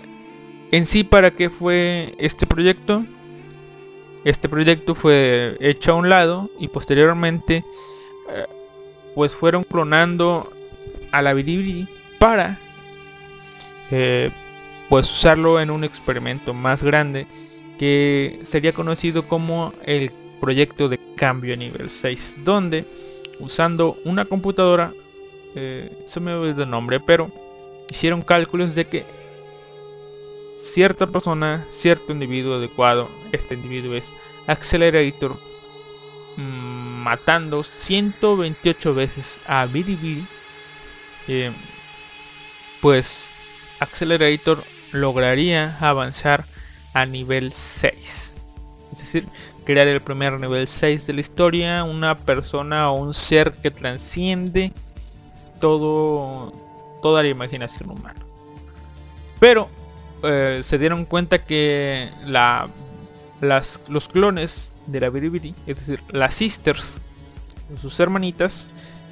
en sí, ¿para qué fue este proyecto? Este proyecto fue hecho a un lado y posteriormente eh, pues fueron clonando a la Biribiri para eh, pues usarlo en un experimento más grande que sería conocido como el proyecto de cambio a nivel 6 donde usando una computadora eh, se me olvidó el nombre pero hicieron cálculos de que cierta persona cierto individuo adecuado este individuo es Accelerator mm, matando 128 veces a Biribiri eh, pues Accelerator lograría avanzar a nivel 6 es decir crear el primer nivel 6 de la historia una persona o un ser que transciende todo toda la imaginación humana. Pero eh, se dieron cuenta que la las, los clones de la Biribiri, es decir, las sisters, sus hermanitas,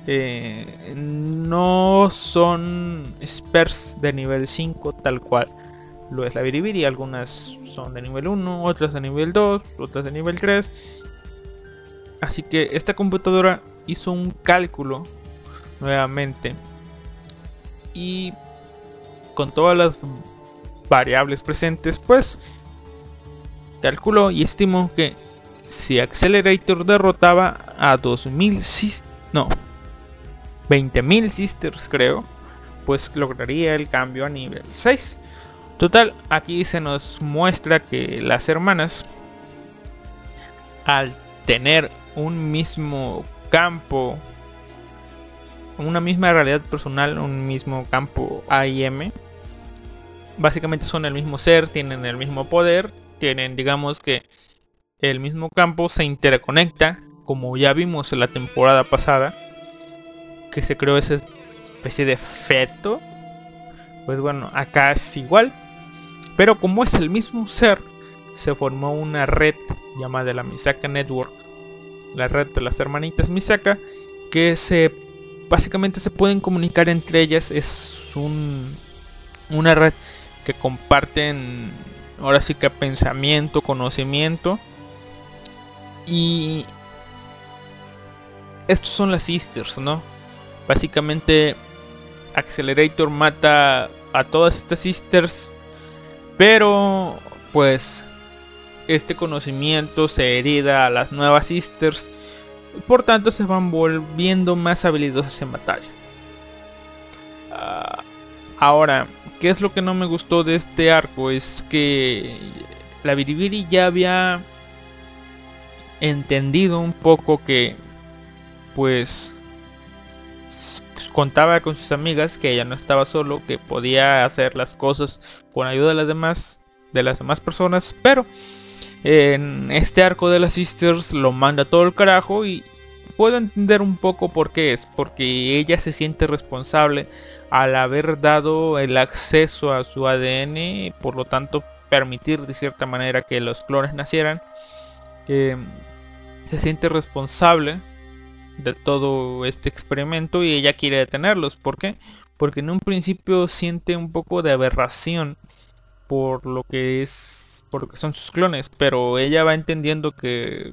eh, no son spers de nivel 5 tal cual lo es la Biribiri. Algunas son de nivel 1, otras de nivel 2, otras de nivel 3. Así que esta computadora hizo un cálculo nuevamente y con todas las variables presentes pues calculó y estimó que si Accelerator derrotaba a 2000 sisters, no, 20.000 sisters creo, pues lograría el cambio a nivel 6. Total, aquí se nos muestra que las hermanas, al tener un mismo campo, una misma realidad personal, un mismo campo AIM, básicamente son el mismo ser, tienen el mismo poder, tienen digamos que el mismo campo se interconecta como ya vimos en la temporada pasada que se creó esa especie de feto pues bueno acá es igual pero como es el mismo ser se formó una red llamada la Misaka Network la red de las hermanitas Misaka que se básicamente se pueden comunicar entre ellas. Es un, una red que comparten ahora sí que pensamiento, conocimiento. Y estos son las sisters, ¿no? Básicamente Accelerator mata a todas estas sisters, pero pues este conocimiento se herida a las nuevas sisters por tanto se van volviendo más habilidosas en batalla. Ah, ahora, ¿qué es lo que no me gustó de este arco? Es que la Biribiri ya había entendido un poco que pues contaba con sus amigas que ella no estaba solo, que podía hacer las cosas con ayuda de las demás, de las demás personas, pero en este arco de las Sisters lo manda todo el carajo y puedo entender un poco por qué es, porque ella se siente responsable al haber dado el acceso a su ADN por lo tanto permitir de cierta manera que los clones nacieran. Se siente responsable de todo este experimento y ella quiere detenerlos. ¿Por qué? Porque en un principio siente un poco de aberración por lo que es, por lo que son sus clones, pero ella va entendiendo que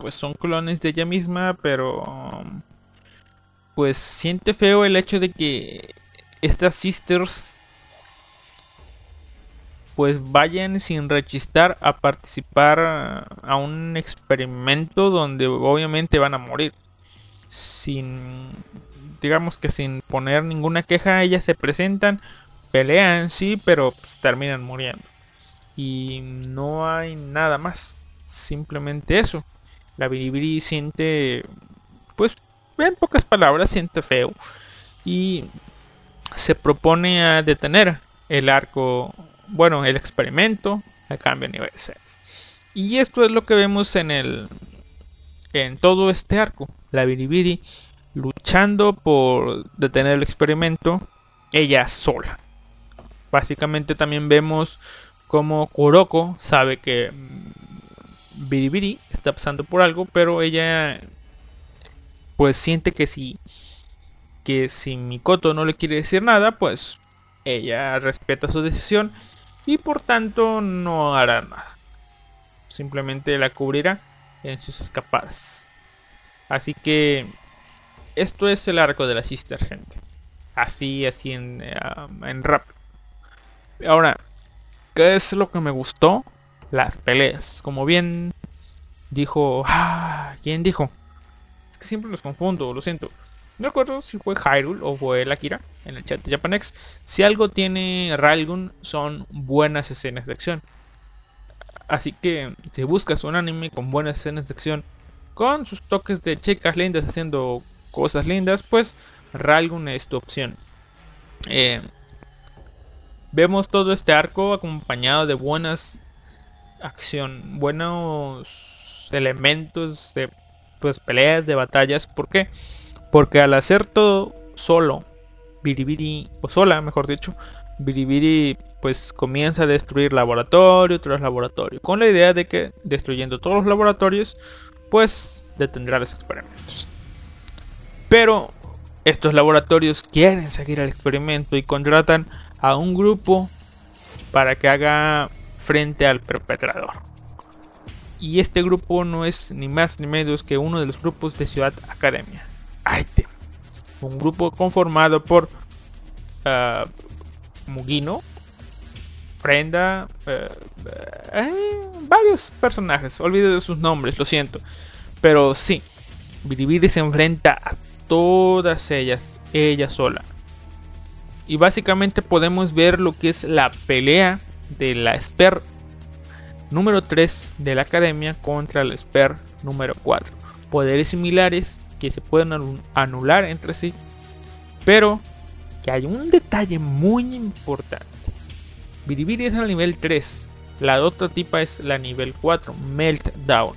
pues son clones de ella misma, pero pues siente feo el hecho de que estas sisters pues vayan sin rechistar a participar a un experimento donde obviamente van a morir sin, digamos que sin poner ninguna queja, ellas se presentan, pelean, sí, pero pues, terminan muriendo. Y no hay nada más, simplemente eso. La Biribiri siente, pues, en pocas palabras, siente feo. Y se propone a detener el arco, bueno, el experimento a cambio de nivel 6. Y esto es lo que vemos en el en todo este arco la Biribiri, luchando por detener el experimento, ella sola. Básicamente también vemos como Kuroko sabe que Biribiri está pasando por algo, pero ella pues siente que si que si Mikoto no le quiere decir nada, pues ella respeta su decisión y por tanto no hará nada. Simplemente la cubrirá en sus escapadas. Así que esto es el arco de la sister, gente. Así, así en, um, en rap. Ahora, ¿qué es lo que me gustó? Las peleas. Como bien dijo... Ah, ¿Quién dijo? Es que siempre los confundo, lo siento. No recuerdo si fue Hyrule o fue el Akira en el chat de Japanex. Si algo tiene Railgun son buenas escenas de acción. Así que si buscas un anime con buenas escenas de acción con sus toques de chicas lindas haciendo cosas lindas, pues Ralgun es tu opción. Eh, vemos todo este arco acompañado de buenas acción, buenos elementos de pues peleas, de batallas. ¿Por qué? Porque al hacer todo solo, Biribiri, o sola mejor dicho, Biribiri pues comienza a destruir laboratorio tras laboratorio, con la idea de que destruyendo todos los laboratorios pues detendrá los experimentos. Pero estos laboratorios quieren seguir el experimento y contratan a un grupo para que haga frente al perpetrador. Y este grupo no es ni más ni menos que uno de los grupos de Ciudad Academia. Item. Un grupo conformado por uh, Mugino, Prenda, eh, eh, varios personajes. Olvido de sus nombres, lo siento. Pero sí, Biribiri se enfrenta a todas ellas, ella sola. Y básicamente podemos ver lo que es la pelea de la Esper número 3 de la academia contra la Esper número 4. Poderes similares que se pueden anular entre sí. Pero que hay un detalle muy importante. Biribiri es el nivel 3. La otra tipa es la nivel 4, Meltdown.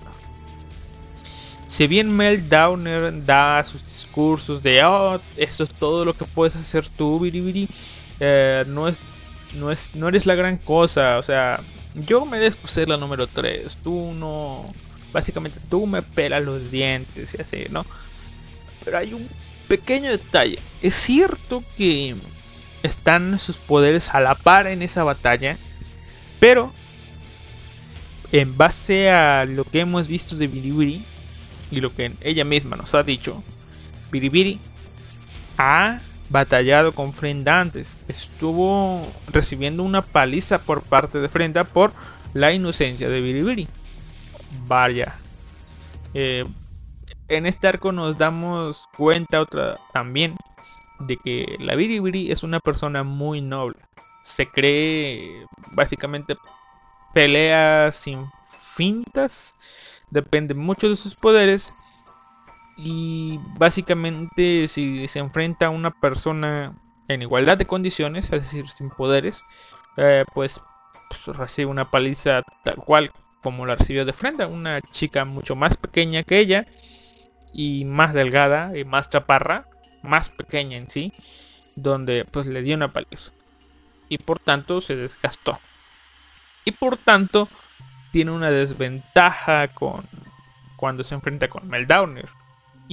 Si bien Meltdowner da sus discursos de oh, eso es todo lo que puedes hacer tú, Biribiri, eh, no es no es no eres la gran cosa, o sea, yo merezco ser la número 3, tú no básicamente tú me pelas los dientes y así, ¿no? Pero hay un pequeño detalle. Es cierto que están sus poderes a la par en esa batalla. Pero en base a lo que hemos visto de Biribiri y lo que ella misma nos ha dicho, Biribiri ha batallado con Frenda antes. Estuvo recibiendo una paliza por parte de Frenda por la inocencia de Biribiri. Vaya. Eh, en este arco nos damos cuenta otra también de que la Biribiri es una persona muy noble. Se cree básicamente pelea sin fintas. Depende mucho de sus poderes. Y básicamente si se enfrenta a una persona en igualdad de condiciones, es decir, sin poderes, eh, pues, pues, recibe una paliza tal cual como la recibió de frente. Una chica mucho más pequeña que ella y más delgada y más chaparra, más pequeña en sí, donde pues le dio una paliza. Y por tanto se desgastó. Y por tanto tiene una desventaja con cuando se enfrenta con Meldowner.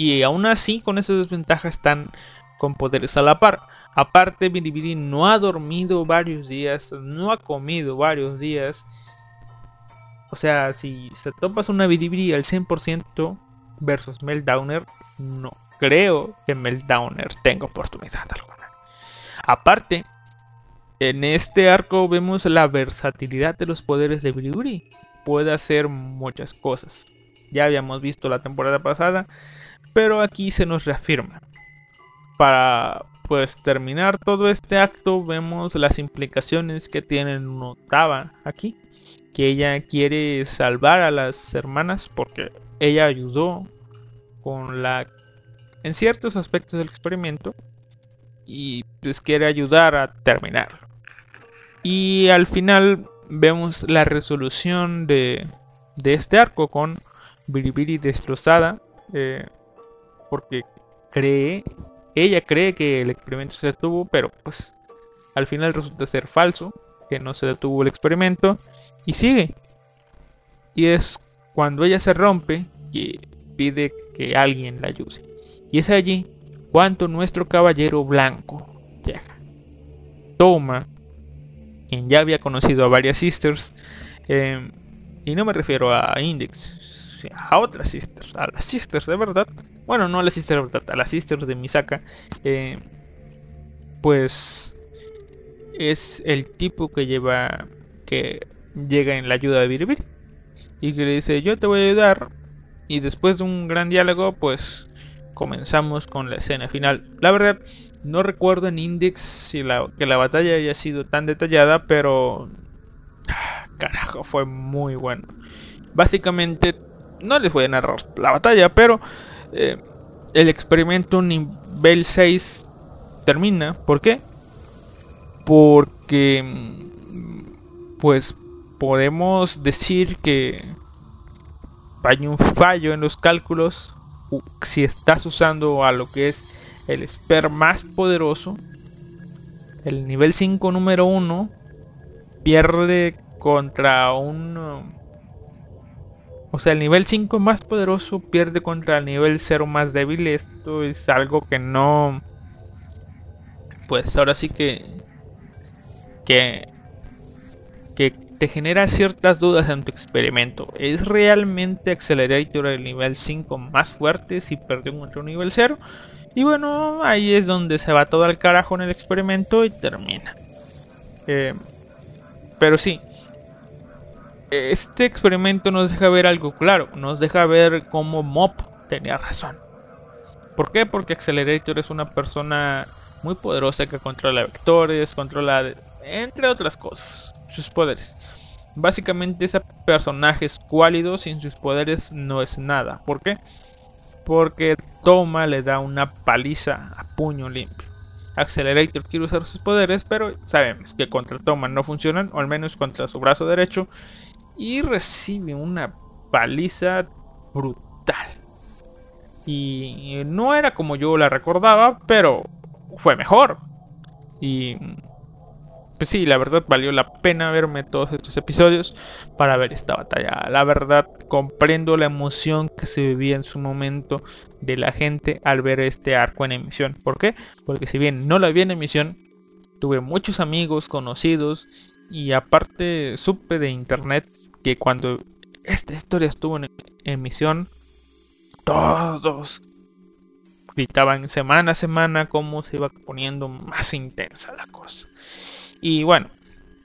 Y aún así con esa desventaja están con poderes a la par. Aparte Biribiri no ha dormido varios días, no ha comido varios días. O sea, si se topas una Biribiri al 100% versus Meldowner, no creo que Meldowner tenga oportunidad alguna. Aparte, en este arco vemos la versatilidad de los poderes de Biribiri. Puede hacer muchas cosas. Ya habíamos visto la temporada pasada, pero aquí se nos reafirma. Para pues terminar todo este acto vemos las implicaciones que tiene Notaba aquí. Que ella quiere salvar a las hermanas porque ella ayudó con la en ciertos aspectos del experimento y pues quiere ayudar a terminarlo. Y al final vemos la resolución de, de este arco con Biribiri destrozada. Eh, porque cree, ella cree que el experimento se detuvo, pero pues al final resulta ser falso, que no se detuvo el experimento y sigue. Y es cuando ella se rompe que pide que alguien la ayude. Y es allí cuando nuestro caballero blanco llega. Toma quien ya había conocido a varias sisters, em, y no me refiero a Index, a otras sisters, a las sisters de verdad, bueno, no a las sisters de verdad, a las sisters de Misaka, em, pues es el tipo que lleva, que llega en la ayuda de Biribiri, y que le dice, yo te voy a ayudar, y después de un gran diálogo, pues comenzamos con la escena final. La verdad, no recuerdo en Index si la, que la batalla haya sido tan detallada, pero... Carajo, fue muy bueno. Básicamente, no les voy a narrar la batalla, pero eh, el experimento nivel 6 termina. ¿Por qué? Porque mm, pues podemos decir que hay un fallo en los cálculos si estás usando a lo que es el Esper más poderoso, el nivel 5 número 1, pierde contra un... O sea, el nivel 5 más poderoso pierde contra el nivel 0 más débil. Esto es algo que no... Pues ahora sí que... Que... Que te genera ciertas dudas en tu experimento. ¿Es realmente Accelerator el nivel 5 más fuerte si perdió contra un nivel 0? Y bueno, ahí es donde se va todo al carajo en el experimento y termina. Eh, pero sí, este experimento nos deja ver algo claro, nos deja ver cómo Mop tenía razón. ¿Por qué? Porque Accelerator es una persona muy poderosa que controla vectores, controla, entre otras cosas, sus poderes. Básicamente ese personaje es cuálido, sin sus poderes no es nada. ¿Por qué? Porque Toma le da una paliza a puño limpio. Accelerator quiere usar sus poderes, pero sabemos que contra Toma no funcionan, o al menos contra su brazo derecho. Y recibe una paliza brutal. Y no era como yo la recordaba, pero fue mejor. Y pues sí, la verdad valió la pena verme todos estos episodios para ver esta batalla. La verdad comprendo la emoción que se vivía en su momento de la gente al ver este arco en emisión. ¿Por qué? Porque si bien no la vi en emisión, tuve muchos amigos conocidos y aparte supe de internet que cuando esta historia estuvo en emisión, todos gritaban semana a semana cómo se iba poniendo más intensa la cosa. Y bueno,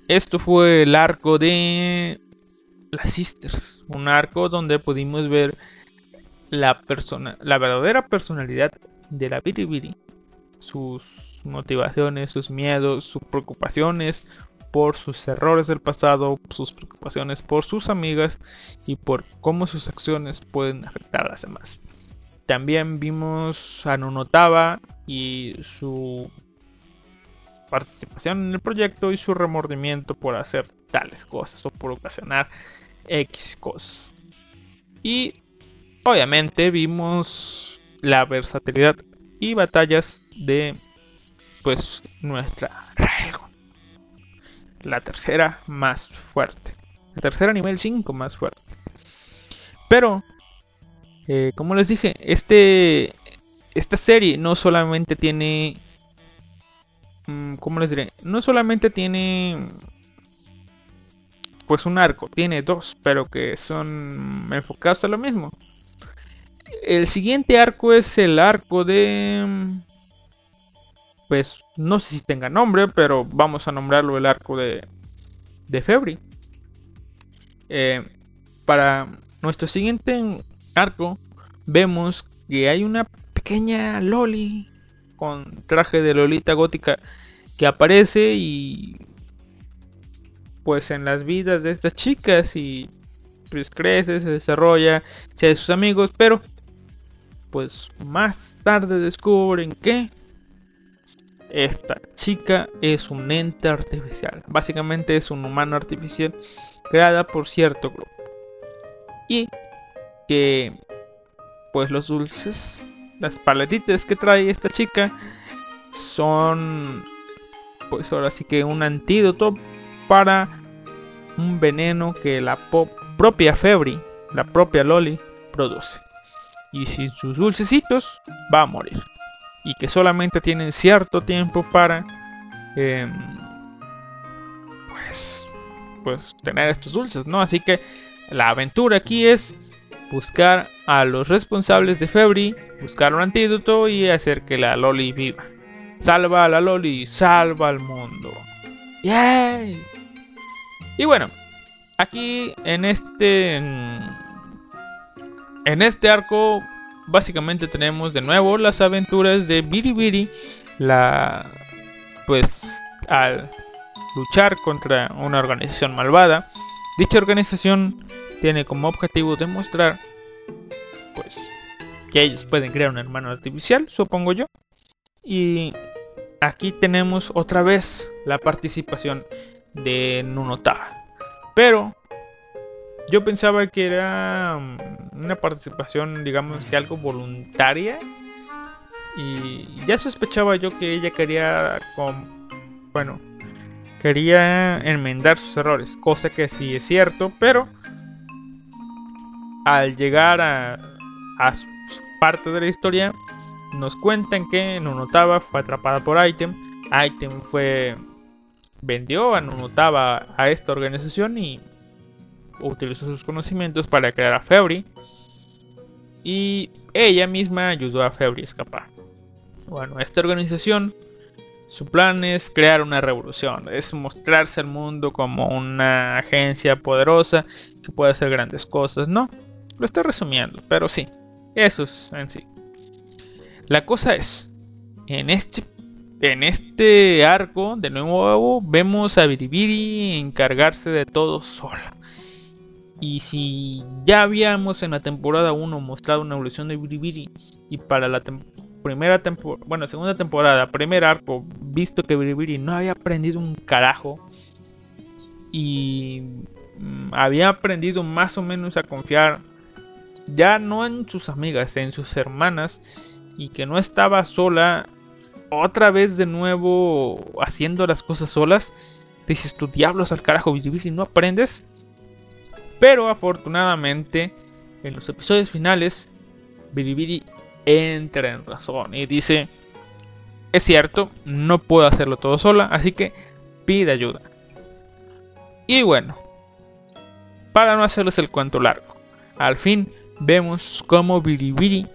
esto fue el arco de las Sisters. Un arco donde pudimos ver la persona, la verdadera personalidad de la Biribiri. Sus motivaciones, sus miedos, sus preocupaciones por sus errores del pasado, sus preocupaciones por sus amigas y por cómo sus acciones pueden afectar a las demás. También vimos a Nunotaba y su participación en el proyecto y su remordimiento por hacer tales cosas o por ocasionar X cosas. Y obviamente vimos la versatilidad y batallas de pues nuestra. La tercera más fuerte. La tercera nivel 5 más fuerte. Pero, eh, como les dije, este, esta serie no solamente tiene Mm, ¿cómo les diré? No solamente tiene pues un arco, tiene dos, pero que son enfocados a lo mismo. El siguiente arco es el arco de... Pues no sé si tenga nombre, pero vamos a nombrarlo el arco de, de Febri. Eh, para nuestro siguiente arco vemos que hay una pequeña Loli con traje de Lolita gótica que aparece y pues en las vidas de estas chicas y pues crece, se desarrolla, se de sus amigos, pero pues más tarde descubren que esta chica es un ente artificial. Básicamente es un humano artificial creada por cierto grupo. Y que pues los dulces las paletitas que trae esta chica son pues ahora sí que un antídoto para un veneno que la propia Febri, la propia Loli, produce. Y sin sus dulcecitos va a morir. Y que solamente tienen cierto tiempo para em, pues pues tener estos dulces, ¿no? Así que la aventura aquí es buscar a los responsables de Febri, buscar un antídoto y hacer que la Loli viva. Salva a la Loli, salva al mundo. ¡Yay! Y bueno, aquí en este en este arco básicamente tenemos de nuevo las aventuras de Biribiri, la pues al luchar contra una organización malvada. Dicha organización tiene como objetivo demostrar pues que ellos pueden crear un hermano artificial, supongo yo. Y aquí tenemos otra vez la participación de Nunota. Pero yo pensaba que era mm, una participación, digamos que algo voluntaria. Y ya sospechaba yo que ella quería, con, bueno, quería enmendar sus errores. Cosa que sí es cierto, pero al llegar a, parte de la historia, nos cuentan que Nunotaba fue atrapada por Item. Item fue vendió a Nunotaba a esta organización y utilizó sus conocimientos para crear a Febri. Y ella misma ayudó a Febri a escapar. Bueno, esta organización, su plan es crear una revolución, es mostrarse al mundo como una agencia poderosa que puede hacer grandes cosas, ¿no? Lo estoy resumiendo, pero sí, eso es en sí. La cosa es, en este, en este arco, de nuevo, vemos a Biribiri encargarse de todo sola. Y si ya habíamos en la temporada 1 mostrado una evolución de Biribiri y para la primera temporada, bueno, segunda temporada, primer arco, visto que Biribiri no había aprendido un carajo y mm, había aprendido más o menos a confiar ya no en sus amigas, en sus hermanas, y que no estaba sola, otra vez de nuevo haciendo las cosas solas, dices tu diablos al carajo Bilibili no aprendes. Pero afortunadamente en los episodios finales Bilibili entra en razón y dice, es cierto, no puedo hacerlo todo sola, así que pide ayuda. Y bueno, para no hacerles el cuento largo, al fin vemos cómo Bilibili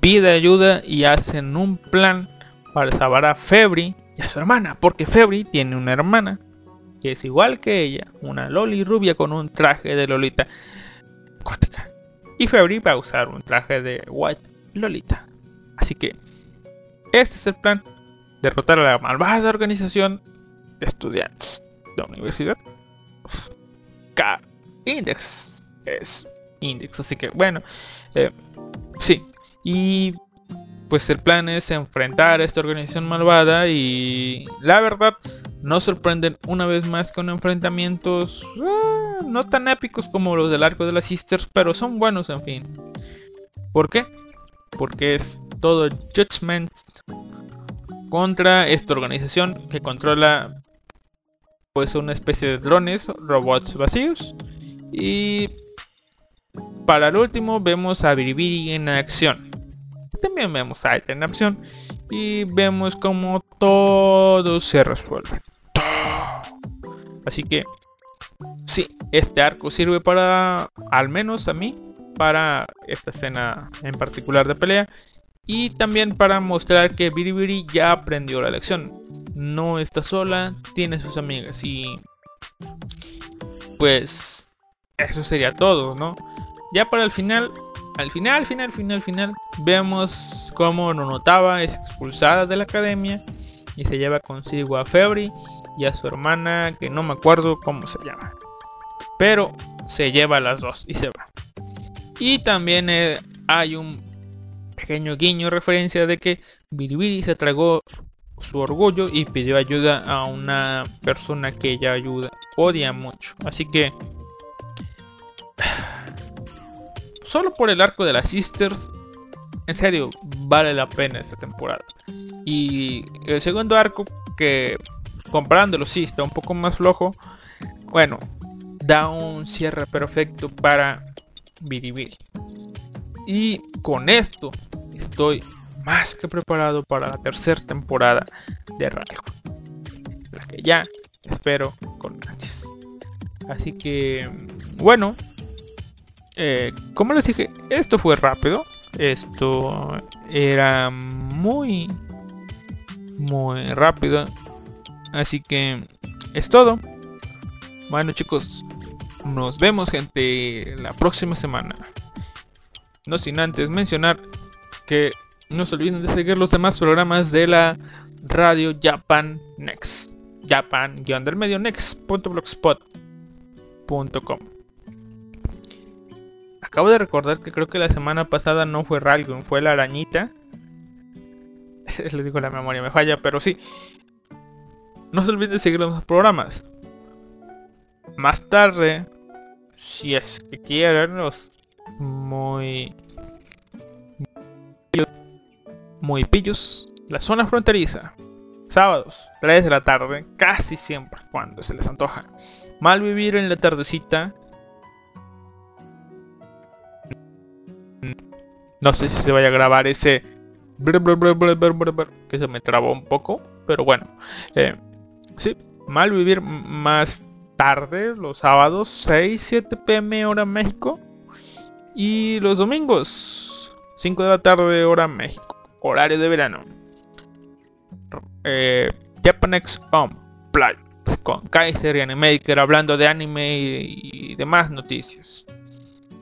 pide ayuda y hacen un plan para salvar a Febri y a su hermana, porque Febri tiene una hermana que es igual que ella, una Loli rubia con un traje de Lolita gótica. Y Febri va a usar un traje de White Lolita. Así que este es el plan. Derrotar a la malvada organización de estudiantes de la universidad. K. Index. Es Index. Así que bueno. Eh, sí. Y pues el plan es enfrentar a esta organización malvada y la verdad no sorprenden una vez más con enfrentamientos eh, no tan épicos como los del arco de las Sisters, pero son buenos en fin. ¿Por qué? Porque es todo Judgment contra esta organización que controla pues una especie de drones, robots vacíos. Y para el último vemos a Biribiri en acción. También vemos a en acción. Y vemos como todo se resuelve. Así que sí, este arco sirve para, al menos a mí, para esta escena en particular de pelea. Y también para mostrar que Biribiri ya aprendió la lección. No está sola, tiene sus amigas y... Pues... Eso sería todo, ¿no? Ya para el final, al final, final, final, final, vemos cómo notaba es expulsada de la academia y se lleva consigo a Febri y a su hermana que no me acuerdo cómo se llama. Pero se lleva a las dos y se va. Y también eh, hay un pequeño guiño referencia de que Biribiri se tragó su orgullo y pidió ayuda a una persona que ella ayuda, odia mucho. Así que solo por el arco de las Sisters, en serio, vale la pena esta temporada. Y el segundo arco que comparándolo sí está un poco más flojo, bueno, da un cierre perfecto para Biribiri. Y con esto estoy más que preparado para la tercera temporada de Radio. La que ya espero con ansias. Así que, bueno, eh, como les dije, esto fue rápido. Esto era muy, muy rápido. Así que es todo. Bueno chicos, nos vemos gente la próxima semana. No sin antes mencionar que no se olviden de seguir los demás programas de la radio Japan Next. Japan del medio next.blogspot.com Acabo de recordar que creo que la semana pasada no fue Ralgun, fue la arañita. Le digo la memoria me falla, pero sí. No se olviden de seguir los programas. Más tarde, si es que quieren, los muy muy pillos, la zona fronteriza. Sábados, 3 de la tarde, casi siempre, cuando se les antoja. Mal vivir en la tardecita. No sé si se vaya a grabar ese... Que se me trabó un poco, pero bueno. Eh, sí, mal vivir más tarde, los sábados, 6, 7 pm hora México. Y los domingos, 5 de la tarde hora México horario de verano. Eh, Japanex Unplugged con Kaiser y Animaker hablando de anime y, demás noticias.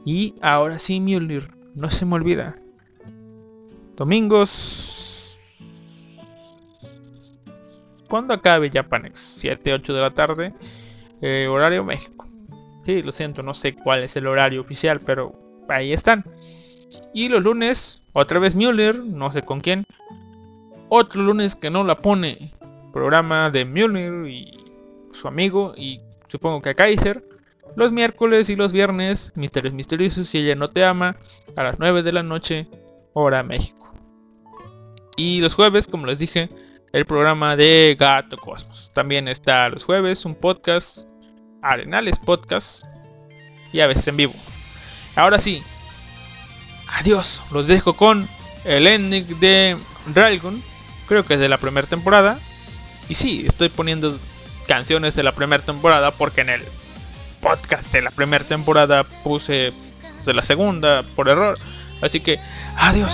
Y ahora sí, Mjolnir, no se me olvida. Domingos. Cuando acabe Japanex, 7, 8 de la tarde, eh, horario México. Sí, lo siento, no sé cuál es el horario oficial, pero ahí están. Y los lunes, otra vez Müller, no sé con quién. Otro lunes que no la pone. Programa de Müller y su amigo y supongo que Kaiser. Los miércoles y los viernes, Misterios Misteriosos si ella no te ama, a las 9 de la noche, hora México. Y los jueves, como les dije, el programa de Gato Cosmos. También está los jueves un podcast, Arenales Podcast, y a veces en vivo. Ahora sí, adiós, los dejo con el ending de Railgun, creo que es de la primera temporada. Y sí, estoy poniendo canciones de la primera temporada porque en el podcast de la primera temporada puse de la segunda por error. Así que, adiós.